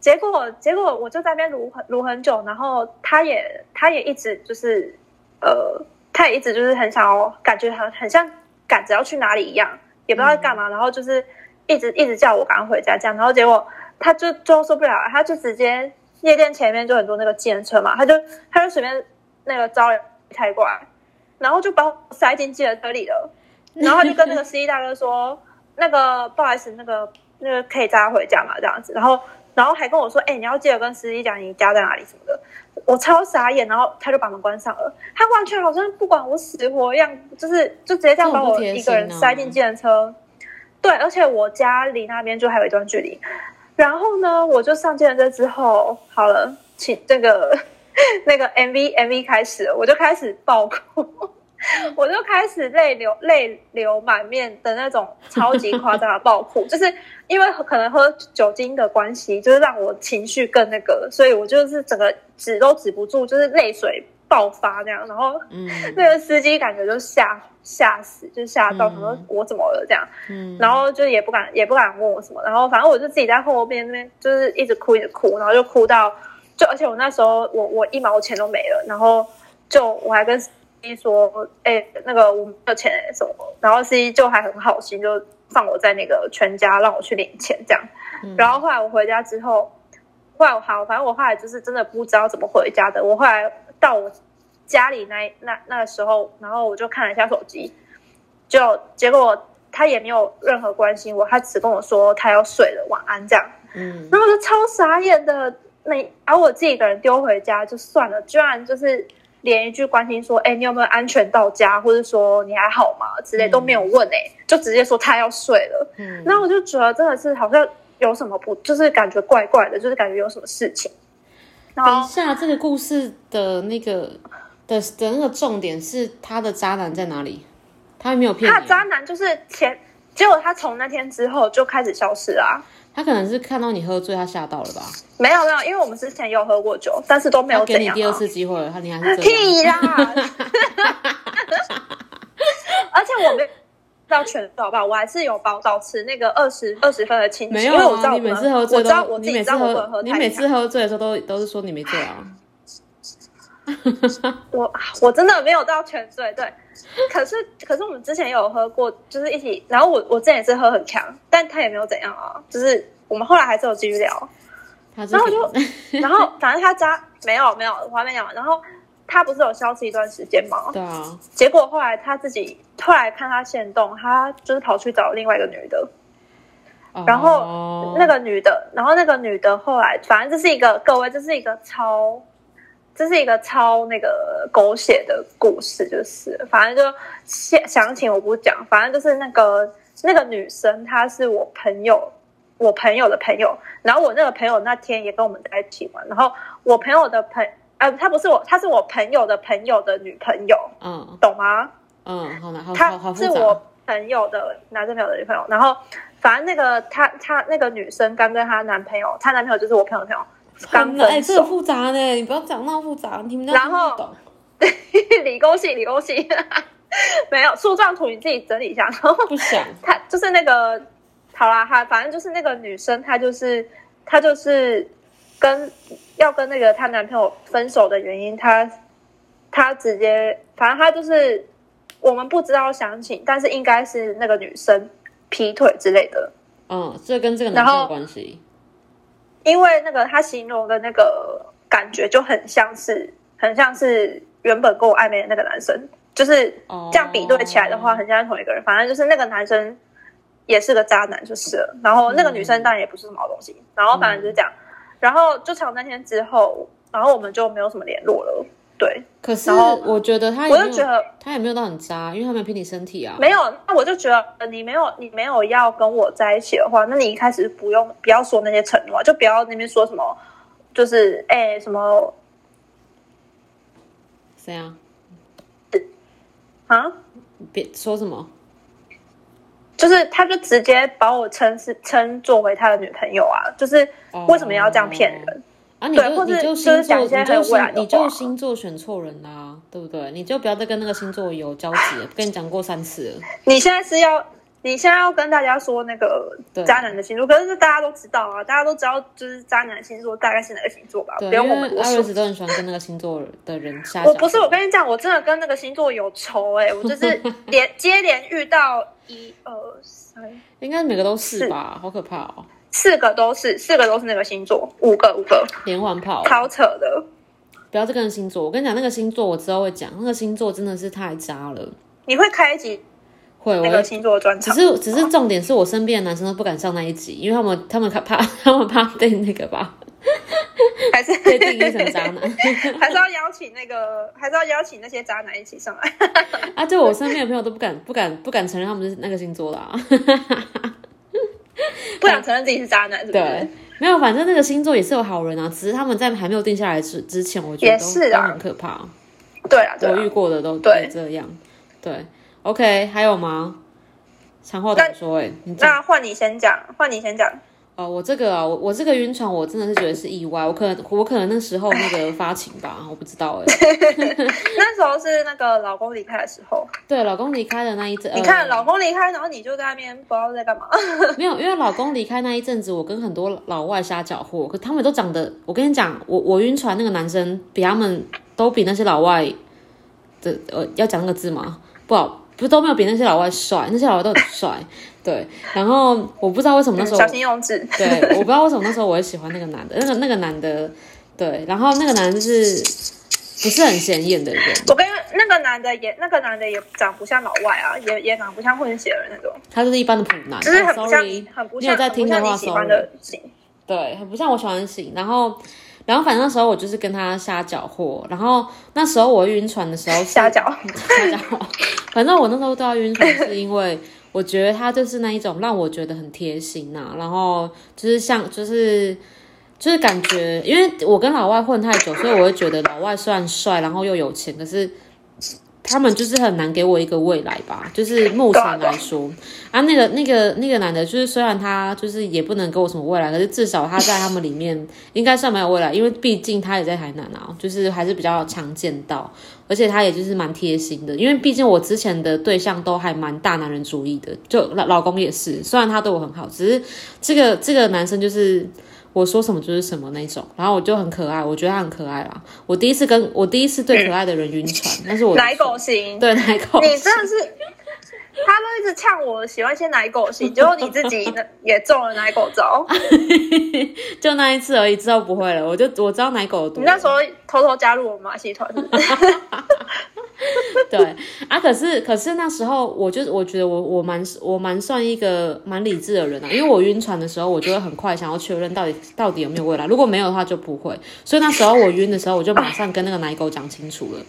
结果结果我就在那边撸很撸很久，然后他也他也一直就是呃，他也一直就是很想要，感觉很很像赶着要去哪里一样，也不知道在干嘛，然后就是一直一直叫我赶快回家这样，然后结果他就最后受不了了，他就直接夜店前面就很多那个计程车嘛，他就他就随便那个招人开过来，然后就把我塞进计程车里了，然后他就跟那个司机大哥说，那个不好意思，那个那个可以载他回家嘛这样子，然后然后还跟我说，哎、你要记得跟司机讲你家在哪里什么的。我超傻眼，然后他就把门关上了，他完全好像不管我死活一样，就是就直接这样把我一个人塞进计程车。对，而且我家离那边就还有一段距离。然后呢，我就上计程车之后，好了，请这个 *laughs* 那个 MV MV 开始，我就开始爆哭。*laughs* 我就开始泪流泪流满面的那种超级夸张的爆哭，*laughs* 就是因为可能喝酒精的关系，就是让我情绪更那个，所以我就是整个止都止不住，就是泪水爆发那样。然后嗯。那个司机感觉就吓吓死，就吓到，嗯想说我怎么了这样，嗯，然后就也不敢也不敢问我什么，然后反正我就自己在后边那边就是一直哭一直哭，然后就哭到就而且我那时候我我一毛钱都没了，然后就我还跟司机说，哎、那个我没有钱哎什么，然后司机就还很好心，就放我在那个全家让我去领钱这样，嗯。然后后来我回家之后，后来我好，反正我后来就是真的不知道怎么回家的，我后来到我家里那那那个时候，然后我就看了一下手机，就结果他也没有任何关心我，他只跟我说他要睡了，晚安这样。嗯。然后我就超傻眼的，那把我自己一个人丢回家就算了，居然就是连一句关心说，哎，你有没有安全到家，或者说你还好吗之类都没有问、哎、就直接说他要睡了。嗯，那我就觉得真的是好像有什么不，就是感觉怪怪的，就是感觉有什么事情。等一下，这个故事的那个的的那个重点是他的渣男在哪里？他没有骗你，他的渣男就是前，结果他从那天之后就开始消失啦、他可能是看到你喝醉，他吓到了吧？没有没有，因为我们之前有喝过酒，但是都没有啊给你第二啊。次机会了，他你还是。屁啦！而且我没有到全手，好不好？我还是有保保持那个二十二十分的清醒，没有因为我知道你每次喝醉我知道我自己知道我喝，你每次喝醉的时候都都是说你没醉啊。*laughs* 我我真的没有到全醉，对。可是可是我们之前有喝过，就是一起，然后我我之前也是喝很强，但他也没有怎样啊，就是我们后来还是有继续聊，然后我就然后反正他家没有没有，我还没讲完，然后他不是有消失一段时间吗？对啊，结果后来他自己后来看他现动，他就是跑去找另外一个女的，然后哦那个女的，然后那个女的后来，反正这是一个各位，这是一个超这是一个超那个狗血的故事，就是反正就详详情我不讲，反正就是那个那个女生，她是我朋友，我朋友的朋友，然后我那个朋友那天也跟我们在一起玩，然后我朋友的朋呃，她不是我，她是我朋友的朋友的女朋友，嗯懂吗？嗯，好难，好好她好复杂。是我朋友的男生朋友的女朋友，然后反正那个她她那个女生刚跟她男朋友，她男朋友就是我朋友的朋友，*laughs* 刚哎，这个复杂呢，你不要讲那么复杂，你们家听然后不懂。理工系理工系，*laughs* 没有树状图你自己整理一下，然后不想，*laughs* 他就是那个好啦，他反正就是那个女生，她就是她就是跟要跟那个她男朋友分手的原因，她她直接反正她就是我们不知道详情，但是应该是那个女生劈腿之类的，嗯，这跟这个男生关系。因为那个他形容的那个感觉就很像是很像是原本跟我暧昧的那个男生，就是，这样比对起来的话，很像同一个人。反正就是那个男生也是个渣男，就是了。然后那个女生当然也不是什么好东西。然后反正就是这样。然后就从那天之后，然后我们就没有什么联络了。对，可是我觉得他也我没有就觉得他也没有到很渣，因为他没有骗你身体啊。没有，那我就觉得呃你没有你没有要跟我在一起的话，那你一开始不用不要说那些承诺，就不要那边说什么，就是哎、什么谁啊？啊，别说什么。就是他就直接把我称是称作为他的女朋友啊，就是为什么要这样骗人？啊，你就你就就是星座，讲你就星你就星座选错人啦、对不对？你就不要再跟那个星座有交集了，跟你讲过三次了。你现在是要，你现在要跟大家说那个渣男的星座，可是大家都知道啊，大家都知道就是渣男星座大概是哪个星座吧？对，不用我们多说。艾瑞斯都很喜欢跟那个星座的人瞎讲。我不是，我跟你讲，我真的跟那个星座有仇哎、我就是连 *laughs* 接连遇到一二三应该每个都是吧？好可怕哦，四个都是，四个都是那个星座，五个五个，连环炮。超扯的。不要再跟星座，我跟你讲，那个星座我之后会讲，那个星座真的是太渣了。你会开一集会，我那个星座专场只？是只是重点是我身边的男生都不敢上那一集，因为他们他们怕 *laughs* 他们怕被那个吧，*laughs* 还是被定义成渣男 *laughs* 还是要邀请那个，还是要邀请那些渣男一起上来？啊！就我身边的朋友都不敢不敢不敢承认他们是那个星座的啊。*laughs* 不想承认自己是渣男，是不对是？，没有，反正那个星座也是有好人啊，只是他们在还没有定下来之之前，我觉得都也是啊很可怕。对啊，对我遇啊。过的都对这样。对，OK，还有吗？长话短说、欸，哎，那换你先讲，换你先讲。哦，我这个啊，我我这个晕船，我真的是觉得是意外，我可能我可能那时候那个发情吧，我不知道哎、*laughs* 那时候是那个老公离开的时候，*laughs* 对，老公离开的那一阵，你看呃老公离开，然后你就在那边不知道在干嘛。*laughs* 没有，因为老公离开那一阵子，我跟很多老外瞎搅和，可他们都长得，我跟你讲，我我晕船那个男生比他们都比那些老外的呃，要讲那个字吗？不好，不是都没有比那些老外帅，那些老外都很帅，对。然后我不知道为什么那时候，小心用字。对，我不知道为什么那时候我会喜欢那个男的，那个那个男的，对，然后那个男的是不是很显眼的人？我跟那个男的也，那个男的也长不像老外啊，也也长不像混血儿那种，他就是一般的普男，就是很哦不像很不像你有在听的话喜欢的型。对，很不像我喜欢的型。然后，然后反正那时候我就是跟他瞎搅和。然后那时候我晕船的时候是瞎搅，*laughs* 瞎搅。反正我那时候都要晕船，是因为我觉得他就是那一种让我觉得很贴心呐、然后就是像就是。就是感觉，因为我跟老外混太久，所以我会觉得老外虽然帅，然后又有钱，可是他们就是很难给我一个未来吧。就是目前 *laughs* 来说，啊，那个那个那个男的，就是虽然他就是也不能给我什么未来，可是至少他在他们里面应该算蛮有未来，因为毕竟他也在台南啊，就是还是比较常见到，而且他也就是蛮贴心的，因为毕竟我之前的对象都还蛮大男人主义的，就老老公也是，虽然他对我很好，只是这个这个男生就是。我说什么就是什么那种，然后我就很可爱，我觉得他很可爱啦。我第一次跟我第一次对可爱的人晕船，*laughs* 那是我奶狗型。对奶狗，你真的是，他都一直呛我喜欢些奶狗型，结果你自己也中了奶狗招。*laughs* 就那一次而已，之后不会了。我就我知道奶狗有多你那时候偷偷加入我们马戏团，*laughs* 对啊，可是可是那时候我就我觉得我我蛮我蛮算一个蛮理智的人啊，因为我晕船的时候，我就会很快想要确认到底到底有没有未来，如果没有的话就不会。所以那时候我晕的时候，我就马上跟那个奶狗讲清楚了。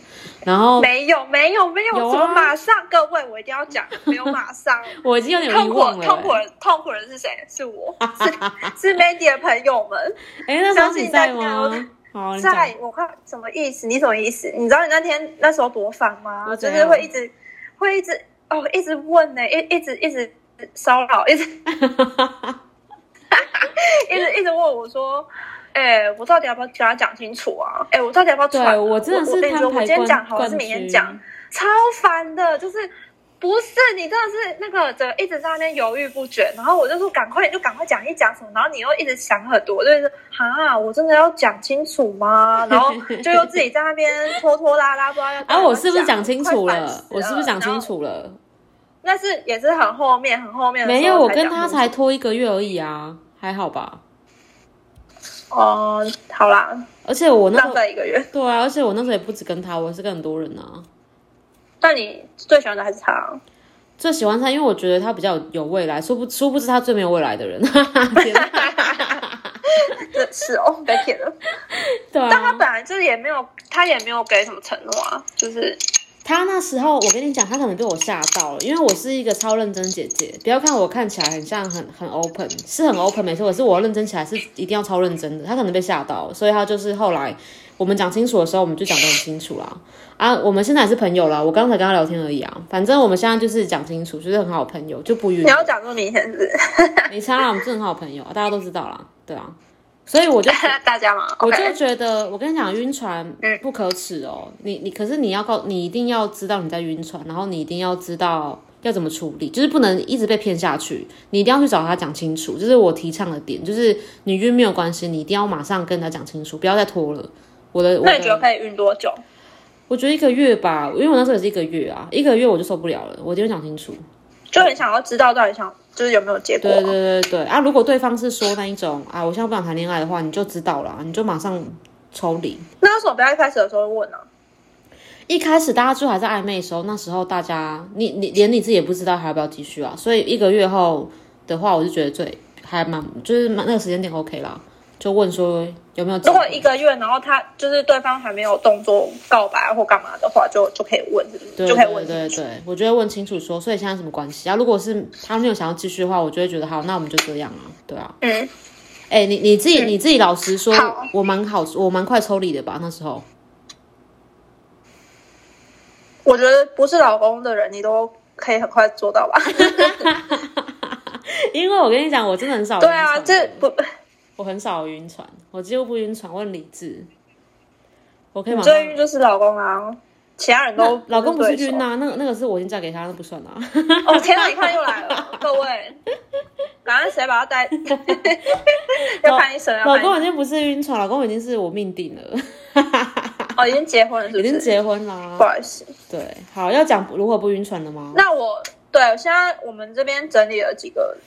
然后没有没有没有，有啊怎么马上？各位，我一定要讲，没有马上。*laughs* 我已经有点痛苦痛苦人痛苦人是谁？是我，是 *laughs* 是 Mandy 的朋友们。哎、那时候相信你在吗？好，在我看什么意思？你什么意思？你知道你那天那时候多烦吗？就是我怎样会一直会一直哦，一直问呢、一一直一直骚扰，一直 *laughs* 一直一直问我说。哎、我到底要不要跟他讲清楚啊？哎、我到底要不要传啊？对我真的是我跟你说，摊牌我今天讲好，冠还是明天讲？超烦的，就是不是你真的是那个的一直在那边犹豫不决，然后我就说赶快你就赶快讲一讲什么，然后你又一直想很多，就是啊，我真的要讲清楚吗？*laughs* 然后就又自己在那边拖拖拉拉，不知道要啊，我是不是讲清楚了？我是不是讲清楚了？那是也是很后面很后面的没有，我跟他才拖一个月而已啊，还好吧？哦、好啦，而且我那时浪候费一个月。对啊，而且我那时候也不止跟他，我是跟很多人啊。但你最喜欢的还是他？最喜欢他，因为我觉得他比较有有未来，殊不殊不知他最没有未来的人。*laughs* 天哪 *laughs* 这是哦，被骗了。对但他啊，本来就是也没有，他也没有给什么承诺啊，就是他那时候我跟你讲，他可能被我吓到了，因为我是一个超认真姐姐。不要看我看起来很像很很 open，是很 open 没错，可是我认真起来是一定要超认真的。他可能被吓到了，所以他就是后来我们讲清楚的时候，我们就讲得很清楚啦。啊，我们现在也是朋友啦，我刚才跟他聊天而已啊。反正我们现在就是讲清楚，就是很好的朋友，就不晕你。要讲这么明显，是？没差啦，我们是很好朋友，大家都知道啦，对啊。所以我就 *laughs* 大家嘛我就觉得，我跟你讲，晕船嗯不可耻哦。你你可是你要告，你一定要知道你在晕船，然后你一定要知道要怎么处理，就是不能一直被骗下去。你一定要去找他讲清楚，这是我提倡的点，就是你晕没有关系，你一定要马上跟他讲清楚，不要再拖了。我的我的，那你觉得可以晕多久？我觉得一个月吧，因为我那时候也是一个月啊，一个月我就受不了了，我一定会讲清楚。就很想要知道到底想就是有没有结果、对对对对啊！如果对方是说那一种啊，我现在不想谈恋爱的话，你就知道了，你就马上抽离。那为什么不要一开始的时候问呢、一开始大家就还在暧昧的时候，那时候大家你你连你自己也不知道还要不要继续啊，所以一个月后的话，我就觉得最还蛮就是蛮那个时间点 OK 啦，就问说有没有如果一个月，然后他就是对方还没有动作告白或干嘛的话，就就可以问，就可以问。对对，我觉得问清楚说，所以现在什么关系啊？如果是他没有想要继续的话，我就会觉得好，那我们就这样啊，对啊。嗯，哎、你你自己你自己老实说，我蛮好，我蛮快抽离的吧？那时候我觉得不是老公的人，你都可以很快做到吧？*laughs* 因为我跟你讲，我真的很少对啊，这不我很少晕船，我几乎不晕船，我很理智。我可以你马上最晕就是老公啊，其他人都老公不是晕啊，那个那个是我已经嫁给他，那不算啊。哦天哪，你看又来了，各位，赶快谁把他带？*laughs* 要看医生，啊老公已经不是晕船，老公已经是我命定了，*laughs* 哦，已经结婚了，是不是？已经结婚不。好意思，对，好，要讲如何不晕船的吗？那我对现在我们这边整理了几个，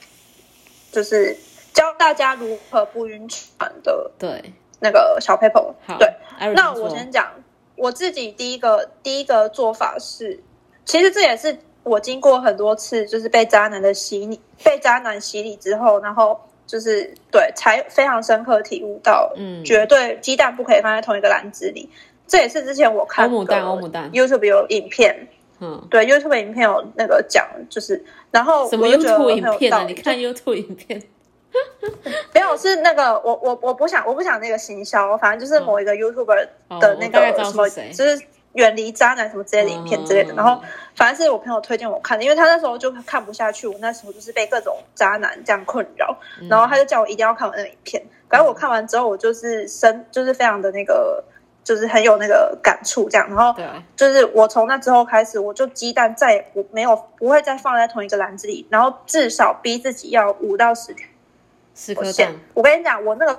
就是教大家如何不晕船的对，那个小 paper。好，对，那我先讲我自己第一个第一个做法是，其实这也是我经过很多次就是被渣男的洗礼，被渣男洗礼之后，然后就是对才非常深刻体悟到，嗯。绝对鸡蛋不可以放在同一个篮子里。这也是之前我看欧姆蛋的欧姆蛋。YouTube 有影片，嗯，对 YouTube 影片有那个讲，就是然后什么 YouTube 影片啊？你看 YouTube 影片，*laughs* 没有是那个我我我不想我不想那个行销，反正就是某一个 YouTuber 哦的那个什么，就是远离渣男什么之类的影片之类的。嗯然后反正是我朋友推荐我看的，因为他那时候就看不下去，我那时候就是被各种渣男这样困扰，嗯然后他就叫我一定要看完那个影片。反正我看完之后，我就是深就是非常的那个。就是很有那个感触，这样，然后对，就是我从那之后开始，我就鸡蛋再也不没有不会再放在同一个篮子里，然后至少逼自己要五到十条十颗线蛋，。我跟你讲，我那个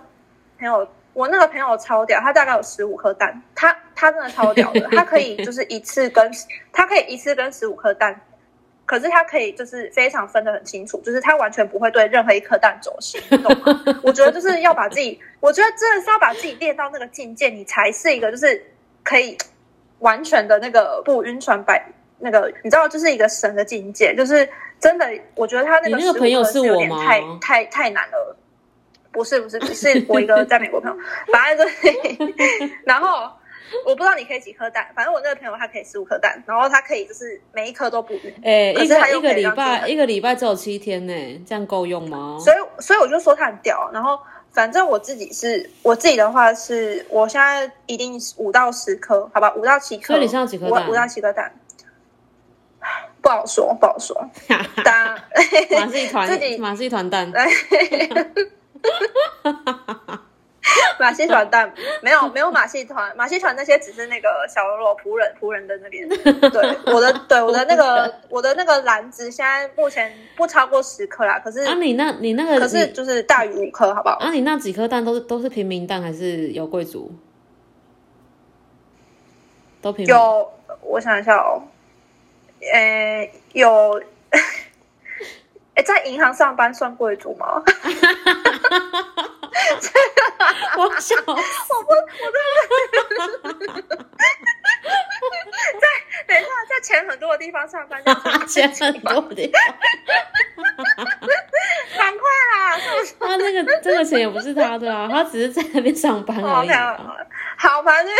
朋友，我那个朋友超屌，他大概有十五颗蛋，他他真的超屌的，*laughs* 他可以就是一次跟他可以一次跟十五颗蛋，可是他可以就是非常分得很清楚，就是他完全不会对任何一颗蛋走心，你懂吗？*laughs* 我觉得就是要把自己，我觉得真的是要把自己练到那个境界，你才是一个就是可以。完全的那个不晕船百那个，你知道，就是一个神的境界，就是真的，我觉得他那个你那个朋友是有我吗点太太太难了。不是不是，*laughs* 是我一个在美国朋友，反正就是，*laughs* 然后我不知道你可以几颗蛋，反正我那个朋友他可以十五颗蛋，然后他可以就是每一颗都不晕，哎、可一个一个礼拜一个礼拜只有七天呢，这样够用吗？所以所以我就说他很屌。然后反正我自己是我自己的话是，我现在一定是五到十颗，好吧，五到七颗。所以你现在几颗蛋五五到七颗蛋，不好说，不好说。*laughs* 当马戏团 *laughs* 自己马戏团蛋，*laughs* 马戏团蛋没有没有马戏团，马戏团那些只是那个小喽啰仆人仆人的那边。对我的对我的那个我的那个篮子现在目前不超过十颗啦，可是、啊，你那你那个可是就是大于五颗，好不好？啊，你那几颗蛋都是都是平民蛋还是有贵族？都平民。有，我想一下哦，呃，有，哎，在银行上班算贵族吗？*laughs* 我笑，等一下，在钱很多的地方上班，这样算钱很多的。赶快啦！是不是？他 *laughs* 那个这个钱也不是他的啊，他只是在那边上班哦而已。好，反正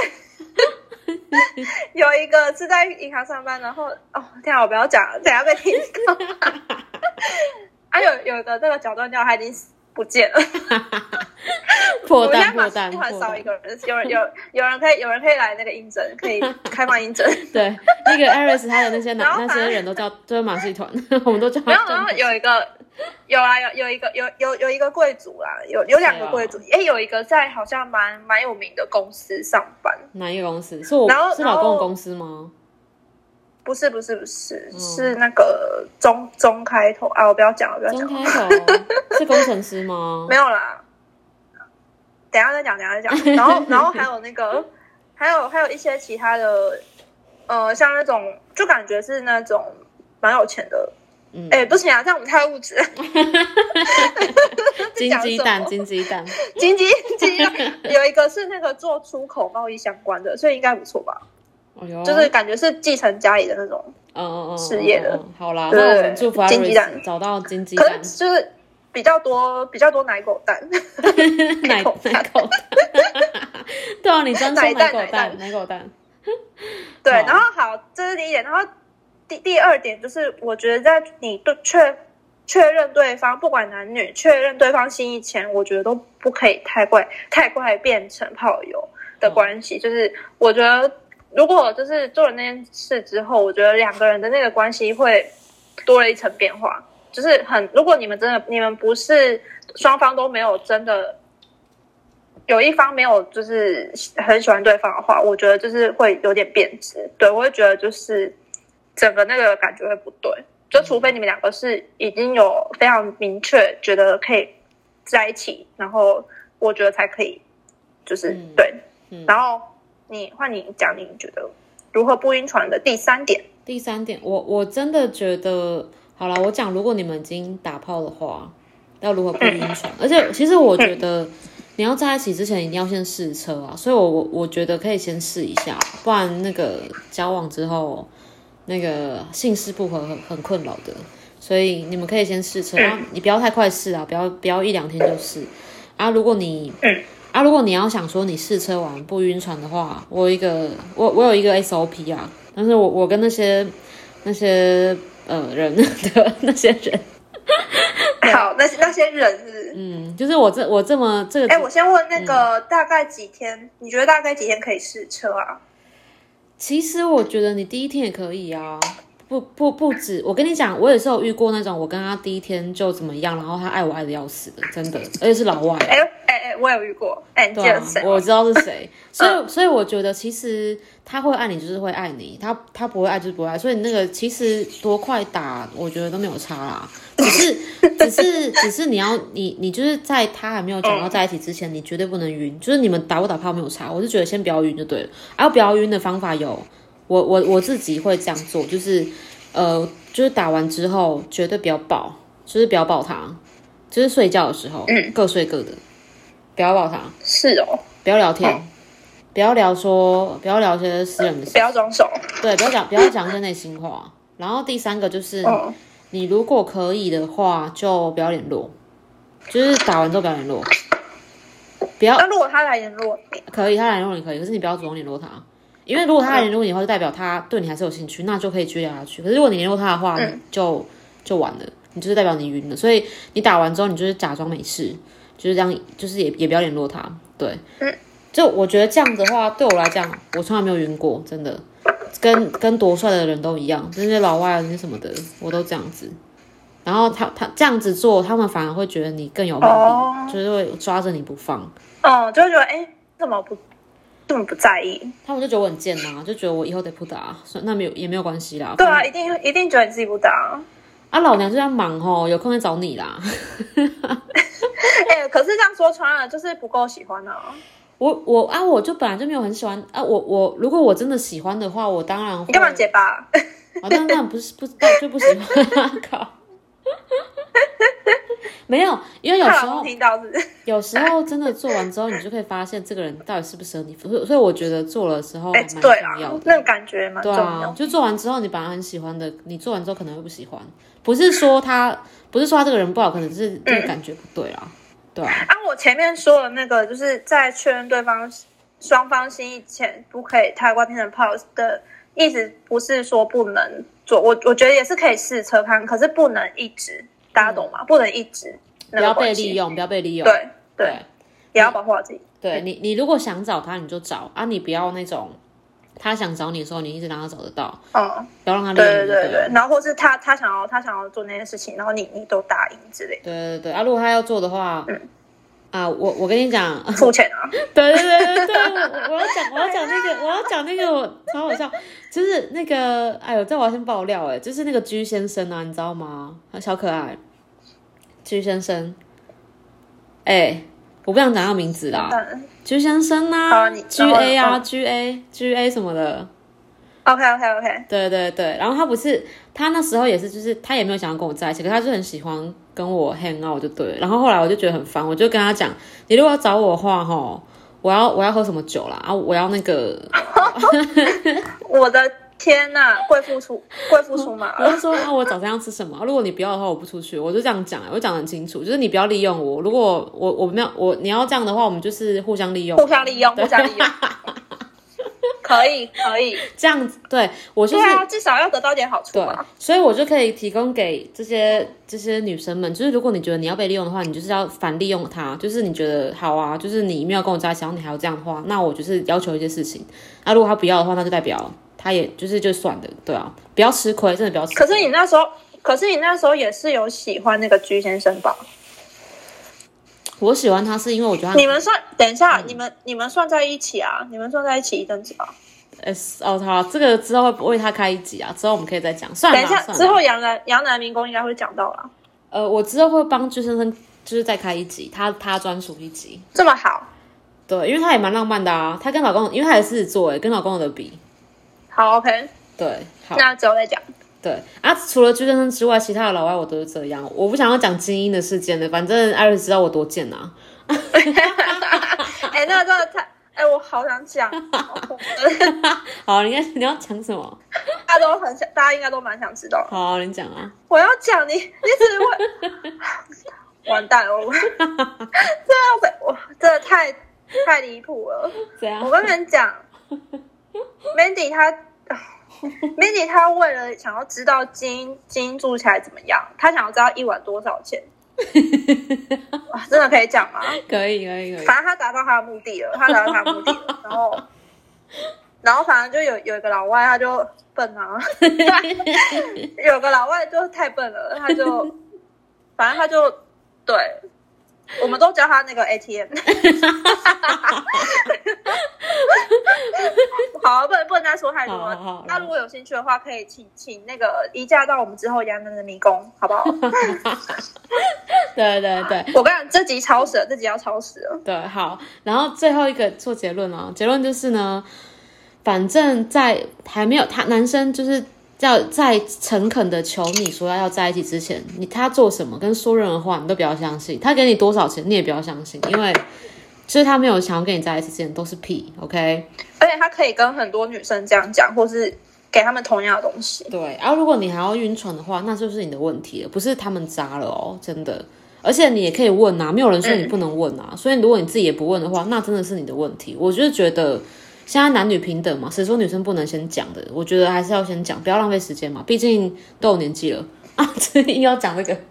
*laughs* 有一个是在银行上班，然后哦，天啊，我不要讲了，等下被听到。*laughs* 啊，有有一个这个脚断掉，他已经不见了。*laughs* 破我们现在蛋破蛋马戏团少一个人，有人有有人可以有人可以来那个应征，可以开放应征。对，那个 Aris 他的那些然男那些人都叫就是马戏团，我们都叫他没有，然后有一个 *laughs* 有啊，有有一个有有有一个贵族啦，有有两个贵族，哎、有一个在好像蛮蛮有名的公司上班，哪一个公司？是我然后是老公的公司吗？不是不是不是，嗯是那个中中开头啊，我不要讲了，不要讲了，开头 *laughs* 是工程师吗？*laughs* 没有啦，等一下再讲，等一下再讲，然后然后还有那个还有还有一些其他的，呃，像那种就感觉是那种蛮有钱的。嗯，哎、不行啊，这样我们太物质。*laughs* 了。金鸡蛋，金鸡蛋，*laughs* 金鸡金鸡有一个是那个做出口贸易相关的，所以应该不错吧？哦哟，就是感觉是继承家里的那种，嗯嗯嗯事业的嗯嗯嗯好啦，对那我们祝福金鸡蛋找到金鸡可蛋，是就是比较多比较多 *laughs* 奶狗蛋，奶狗蛋。奶狗蛋，对啊，你专说奶蛋奶狗蛋，奶狗蛋，对。然后好，这是第一点，然后第第二点就是，我觉得在你对确确认对方不管男女确认对方心意前，我觉得都不可以太快太快变成炮友的关系。就是我觉得，如果就是做了那件事之后，我觉得两个人的那个关系会多了一层变化。就是很，如果你们真的你们不是双方都没有真的有一方没有就是很喜欢对方的话，我觉得就是会有点变质。对我会觉得就是整个那个感觉会不对。就除非你们两个是已经有非常明确觉得可以在一起，然后我觉得才可以，就是、嗯对。嗯然后你换你讲，你觉得如何不晕船的第三点？第三点，我我真的觉得，好了，我讲，如果你们已经打炮的话，要如何不晕船？而且，其实我觉得你要在一起之前一定要先试车啊，所以我我我觉得可以先试一下，不然那个交往之后，那个性事不合很很困扰的。所以你们可以先试车，然后你不要太快试啊，不要不要一两天就试啊。如果你嗯啊，如果你要想说你试车完不晕船的话，我有一个我我有一个 SOP 啊，但是我我跟那些那些呃人 *laughs* 的那些人，*laughs* 好，那那些人是，嗯，就是我这我这么这个，哎、我先问那个嗯大概几天？你觉得大概几天可以试车啊？其实我觉得你第一天也可以啊，不不不止，我跟你讲，我也是有遇过那种我跟他第一天就怎么样，然后他爱我爱的要死的，真的，而且是老外。哎哎哎，我有遇过。哎、你记对？我知道是谁，*laughs* 所以所以我觉得其实他会爱你就是会爱你，他他不会爱就是不会爱，所以那个其实多快打，我觉得都没有差啦，只是 *laughs* 只是只是你要你你就是在他还没有讲到在一起之前，你绝对不能晕，就是你们打不打炮没有差，我是觉得先不要晕就对了，然后不要晕的方法有，我我我自己会这样做，就是呃就是打完之后绝对不要抱，就是不要抱他，就是睡觉的时候，嗯各睡各的，不要抱他。是哦，不要聊天，不要聊说，不要聊些私人的事不，要装熟。对，不要讲，不要讲一些内心话。然后第三个就是，嗯，你如果可以的话，就不要联络，就是打完之后不要联络，不要那如果他来联络你，可以他来联络你可以，可是你不要主动联络他，因为如果他联络你的话，就代表他对你还是有兴趣，那就可以继续聊下去。可是如果你联络他的话，嗯就就完了，你就是代表你晕了。所以你打完之后，你就是假装没事，就是这样，就是也也不要联络他。对，嗯，就我觉得这样的话，对我来讲，我从来没有晕过，真的，跟跟多帅的人都一样，那些老外啊那些什么的，我都这样子。然后他他这样子做，他们反而会觉得你更有魅力，哦就是会抓着你不放。哦，就会觉得哎，怎么不这么不在意？他们就觉得我很贱呐、就觉得我以后得不打，所以那没有也没有关系啦。对啊，一定一定觉得你自己不打。啊，老娘就在忙哦，有空再找你啦。*laughs* 哎、可是这样说穿了，就是不够喜欢啊。我我啊，我就本来就没有很喜欢啊。我我如果我真的喜欢的话，我当然会。你干嘛结巴？啊，当然不是不就不喜欢，靠。没有，因为有时候听到是是？*laughs* 有时候真的做完之后，你就可以发现这个人到底适不适合你。所以所以我觉得做了之后蛮重要的。，那个感觉蛮对重要。啊，就做完之后，你本来很喜欢的，你做完之后可能会不喜欢。不是说他，不是说他这个人不好，可能是这个感觉不对啊。对啊，啊，我前面说的那个，就是在确认对方双方心意前，不可以太快变成 pose 的意思，不是说不能做。我我觉得也是可以试车看，可是不能一直，大家懂吗？不能一直不要被利。用，不要被利用。对对，对也要保护好自己。对你，你如果想找他，你就找啊，你不要那种他想找你的时候，你一直让他找得到，嗯，不要让他利用对你。对对对，然后或是他他想要他想要做那件事情，然后你你都答应之类的，对对对啊！如果他要做的话，嗯啊，我我跟你讲，*laughs* 付钱啊。*laughs* 对对对对对，我要讲我要讲那个我要讲那个我超好笑，就是那个哎呦，这我要先爆料哎，就是那个居先生啊，你知道吗？小可爱，居先生，哎，我不想讲他名字啦，嗯居先生呐，G A 啊，G A G A 什么的，，OK OK OK，对对对，然后他不是他那时候也是，就是他也没有想要跟我在一起，可是他就很喜欢跟我 hang out 就对了。然后后来我就觉得很烦，我就跟他讲，你如果要找我的话，哈，我要我要喝什么酒啦？啊，我要那个，*laughs* 我的天呐，贵妇出贵妇出马了，*laughs* 我就说啊，我早餐要吃什么？如果你不要的话，我不出去。我就这样讲，我讲得很清楚，就是你不要利用我。如果我我没有我你要这样的话，我们就是互相利用，互相利用，互相利用，*laughs* *laughs* 可以可以，这样子。对我就是至少要得到点好处对嘛。，所以我就可以提供给这些这些女生们，就是如果你觉得你要被利用的话，你就是要反利用他，就是你觉得好啊，就是你没有跟我在一起，然后你还要这样的话，那我就是要求一些事情。那如果他不要的话，那就代表他也就是就算的，对啊，不要吃亏，真的不要吃亏。可是你那时候，可是你那时候也是有喜欢那个居先生吧？我喜欢他是因为我觉得他你们算等一下，嗯你们你们算在一起啊？你们算在一起一阵子吧？S 哦好，这个之后会为他开一集啊，之后我们可以再讲。算了等一下之后杨南杨南民工应该会讲到啦。呃，我之后会帮朱先生就是再开一集，他他专属一集。这么好，对，因为他也蛮浪漫的啊，他跟老公，因为他也是狮子座，哎，跟老公有的比。好 OK，对，好。那之后再讲。对啊，除了朱先生之外，其他的老外我都是这样。我不想要讲精英的事件的，反正艾瑞知道我多贱啊。*laughs* 哎、那个真的太，哎、我好想讲，*laughs* 好你看你要讲什么？*laughs* 大家都很想，大家应该都蛮想知道。好，你讲啊。我要讲你，你只会完蛋了，我这要被我真的太太离谱了。怎样我？跟你们讲，Mandy 她 *laughs* Mandy 她为了想要知道金金住起来怎么样，他想要知道一晚多少钱。*laughs* 哇，真的可以讲吗？可以，可以，可以。反正他达到他的目的了，他达到他的目的了，然后，*laughs* 然后反正就有有一个老外，他就笨啊，有个老外就太笨了，他就，反正他就对，*laughs* 我们都叫他那个 ATM。*laughs* 好，不能不能再说太多。那如果有兴趣的话，可以请请那个移驾到我们之后杨门的迷宫，好不好？*laughs* 对对对我跟你讲，这集超时了，这集要超时了。对，好。然后最后一个做结论哦，结论就是呢，反正在还没有他男生就是要在诚恳的求你说要要在一起之前，你他做什么跟说任何话，你都不要相信。他给你多少钱，你也不要相信，因为就是他没有想要跟你在一起之前都是屁，OK？而且他可以跟很多女生这样讲，或是给他们同样的东西。对，然后如果你还要晕船的话，那就是你的问题了，不是他们渣了哦，真的。而且你也可以问啊，没有人说你不能问啊。所以如果你自己也不问的话，那真的是你的问题。我就是觉得现在男女平等嘛，谁说女生不能先讲的？我觉得还是要先讲，不要浪费时间嘛，毕竟都有年纪了 *laughs* 啊，这硬要讲这个。*laughs*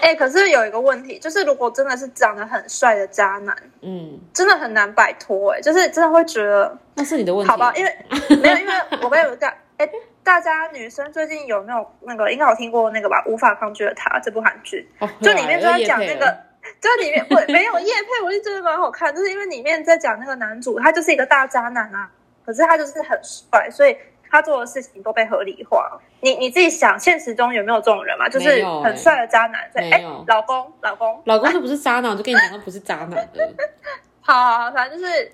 哎、可是有一个问题，就是如果真的是长得很帅的渣男，嗯，真的很难摆脱。哎，就是真的会觉得，那是你的问题。好吧，因为 *laughs* 没有，因为我跟有大哎，大家女生最近有没有那个应该有听过那个吧？无法抗拒的他这部韩剧，哦就里面就在讲那个就里面不没有叶配，我就觉得蛮好看，*laughs* 就是因为里面在讲那个男主，他就是一个大渣男啊，可是他就是很帅，所以他做的事情都被合理化。你你自己想，现实中有没有这种人嘛？就是很帅的渣男，没有，老公，老公，老公就不是渣男，我就跟你讲，他不是渣男的。*laughs* 好好好，反正就是，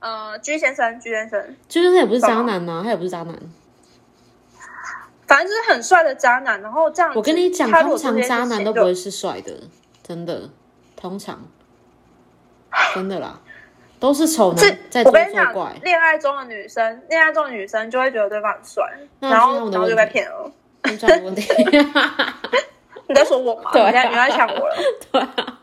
呃，G 先生，G 先生，就是他也不是渣男呐、他也不是渣男。反正就是很帅的渣男，然后这样，我跟你讲，通常渣男都不会是帅的，真的，通常，真的啦，都是丑男在作怪，，恋爱中的女生，恋爱中的女生就会觉得对方很帅，然后然后就被骗了。是这样的问题。*laughs* 你在说我吗？对啊你在你在抢我了。对啊，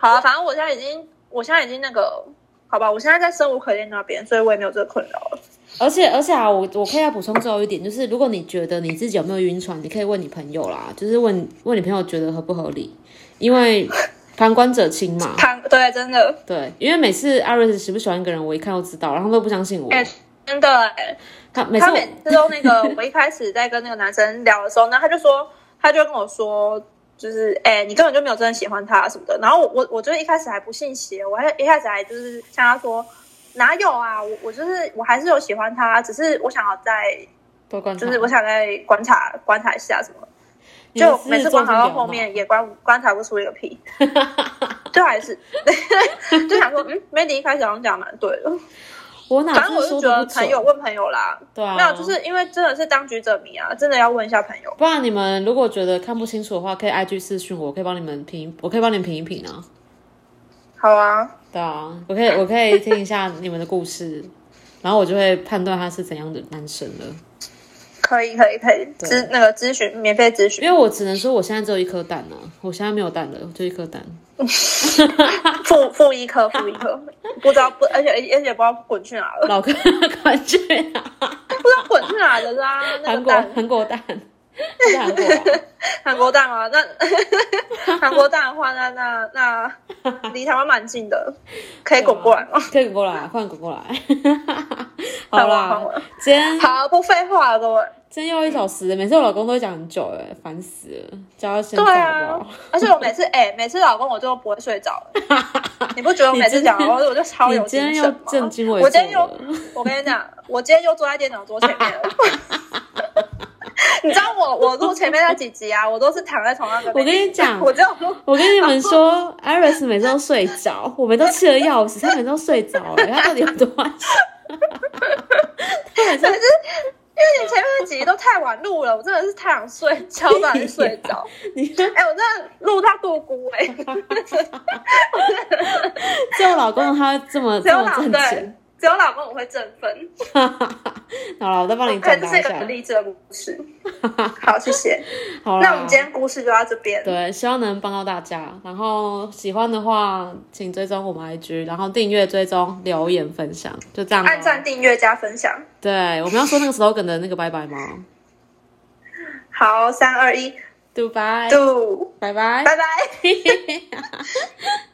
好了，反正我现在已经，我现在已经那个，好吧，我现在在生无可恋那边，所以我也没有这个困扰了。而且而且啊，我我可以再补充最后一点，就是如果你觉得你自己有没有晕船，你可以问你朋友啦，就是问问你朋友觉得合不合理，因为旁观者清嘛。*laughs* 旁对，真的，对，因为每次阿瑞斯喜不喜欢一个人，我一看就知道，然后都不相信我。哎、真的、哎，他每次他每次都那个，*laughs* 我一开始在跟那个男生聊的时候呢，他就说，他就跟我说，就是哎、你根本就没有真的喜欢他什么的。然后我我我就一开始还不信邪，我还一开始还就是向他说，哪有啊，我我就是我还是有喜欢他，只是我想要再多观察，就是我想再观察观察一下什么。就每次观察到后面也观观察不出一个屁，*laughs* 就还是就想说，嗯，Mandy 一开始好像讲得蛮对的，我哪反正我是就觉得？朋友问朋友啦，对啊，没有，就是因为真的是当局者迷啊，真的要问一下朋友。不然你们如果觉得看不清楚的话，可以 IG 私讯我，我可以帮你们评，我可以帮你们评一评啊。好啊，对啊，我可以我可以听一下你们的故事，然后我就会判断他是怎样的男生了。可以可以可以咨那个咨询免费咨询，因为我只能说我现在只有一颗蛋呢、我现在没有蛋了，就一颗蛋。*laughs* *laughs* 负负一颗负一颗，不知道不，而且而且不知道滚去哪了，老哥滚去哪不知道滚去哪了啦。啊韩国韩国蛋，是韩国啊韩国蛋啊，那 *laughs* 韩国蛋的话，那那那离台湾蛮近的，可以滚过来吗？可以滚过来，快点滚过来。好啦我，今天好，不废话了，各位。今天又一小时，每次我老公都会讲很久，哎，烦死了，叫他先对走好不啊？，而且我每次 *laughs* 哎、每次老公我就不会睡着了，*laughs* 你不觉得我每次讲我我就超有你今天又精神吗？正襟危我今天又，我跟你讲，我今天又坐在电脑桌前面了。*laughs* 你知道我我录前面那几集啊，我都是躺在床上跟我跟你讲我就我跟你们说，Iris 每次都睡着，我们都气得要死，他每次都睡着，哎，他到底有多晚？他每次因为你前面那几集都太晚录了，我真的是太想睡觉，不然就睡着。*laughs* 你哎、我真的录到肚咕哎、*laughs* 只有老公他这么这么挣钱，，只有老公我会振奋。*laughs* 好了，我再帮你可能这是一个转达一下很。励志的故事。好，谢谢。*laughs* 好那我们今天故事就到这边。对，希望能帮到大家。然后喜欢的话，请追踪我们 IG，然后订阅、追踪、留言、分享，就这样。按赞、订阅、加分享。对，我们要说那个 slogan 的那个拜拜吗好，三二一？Goodbye，，do，拜拜。拜拜。*laughs*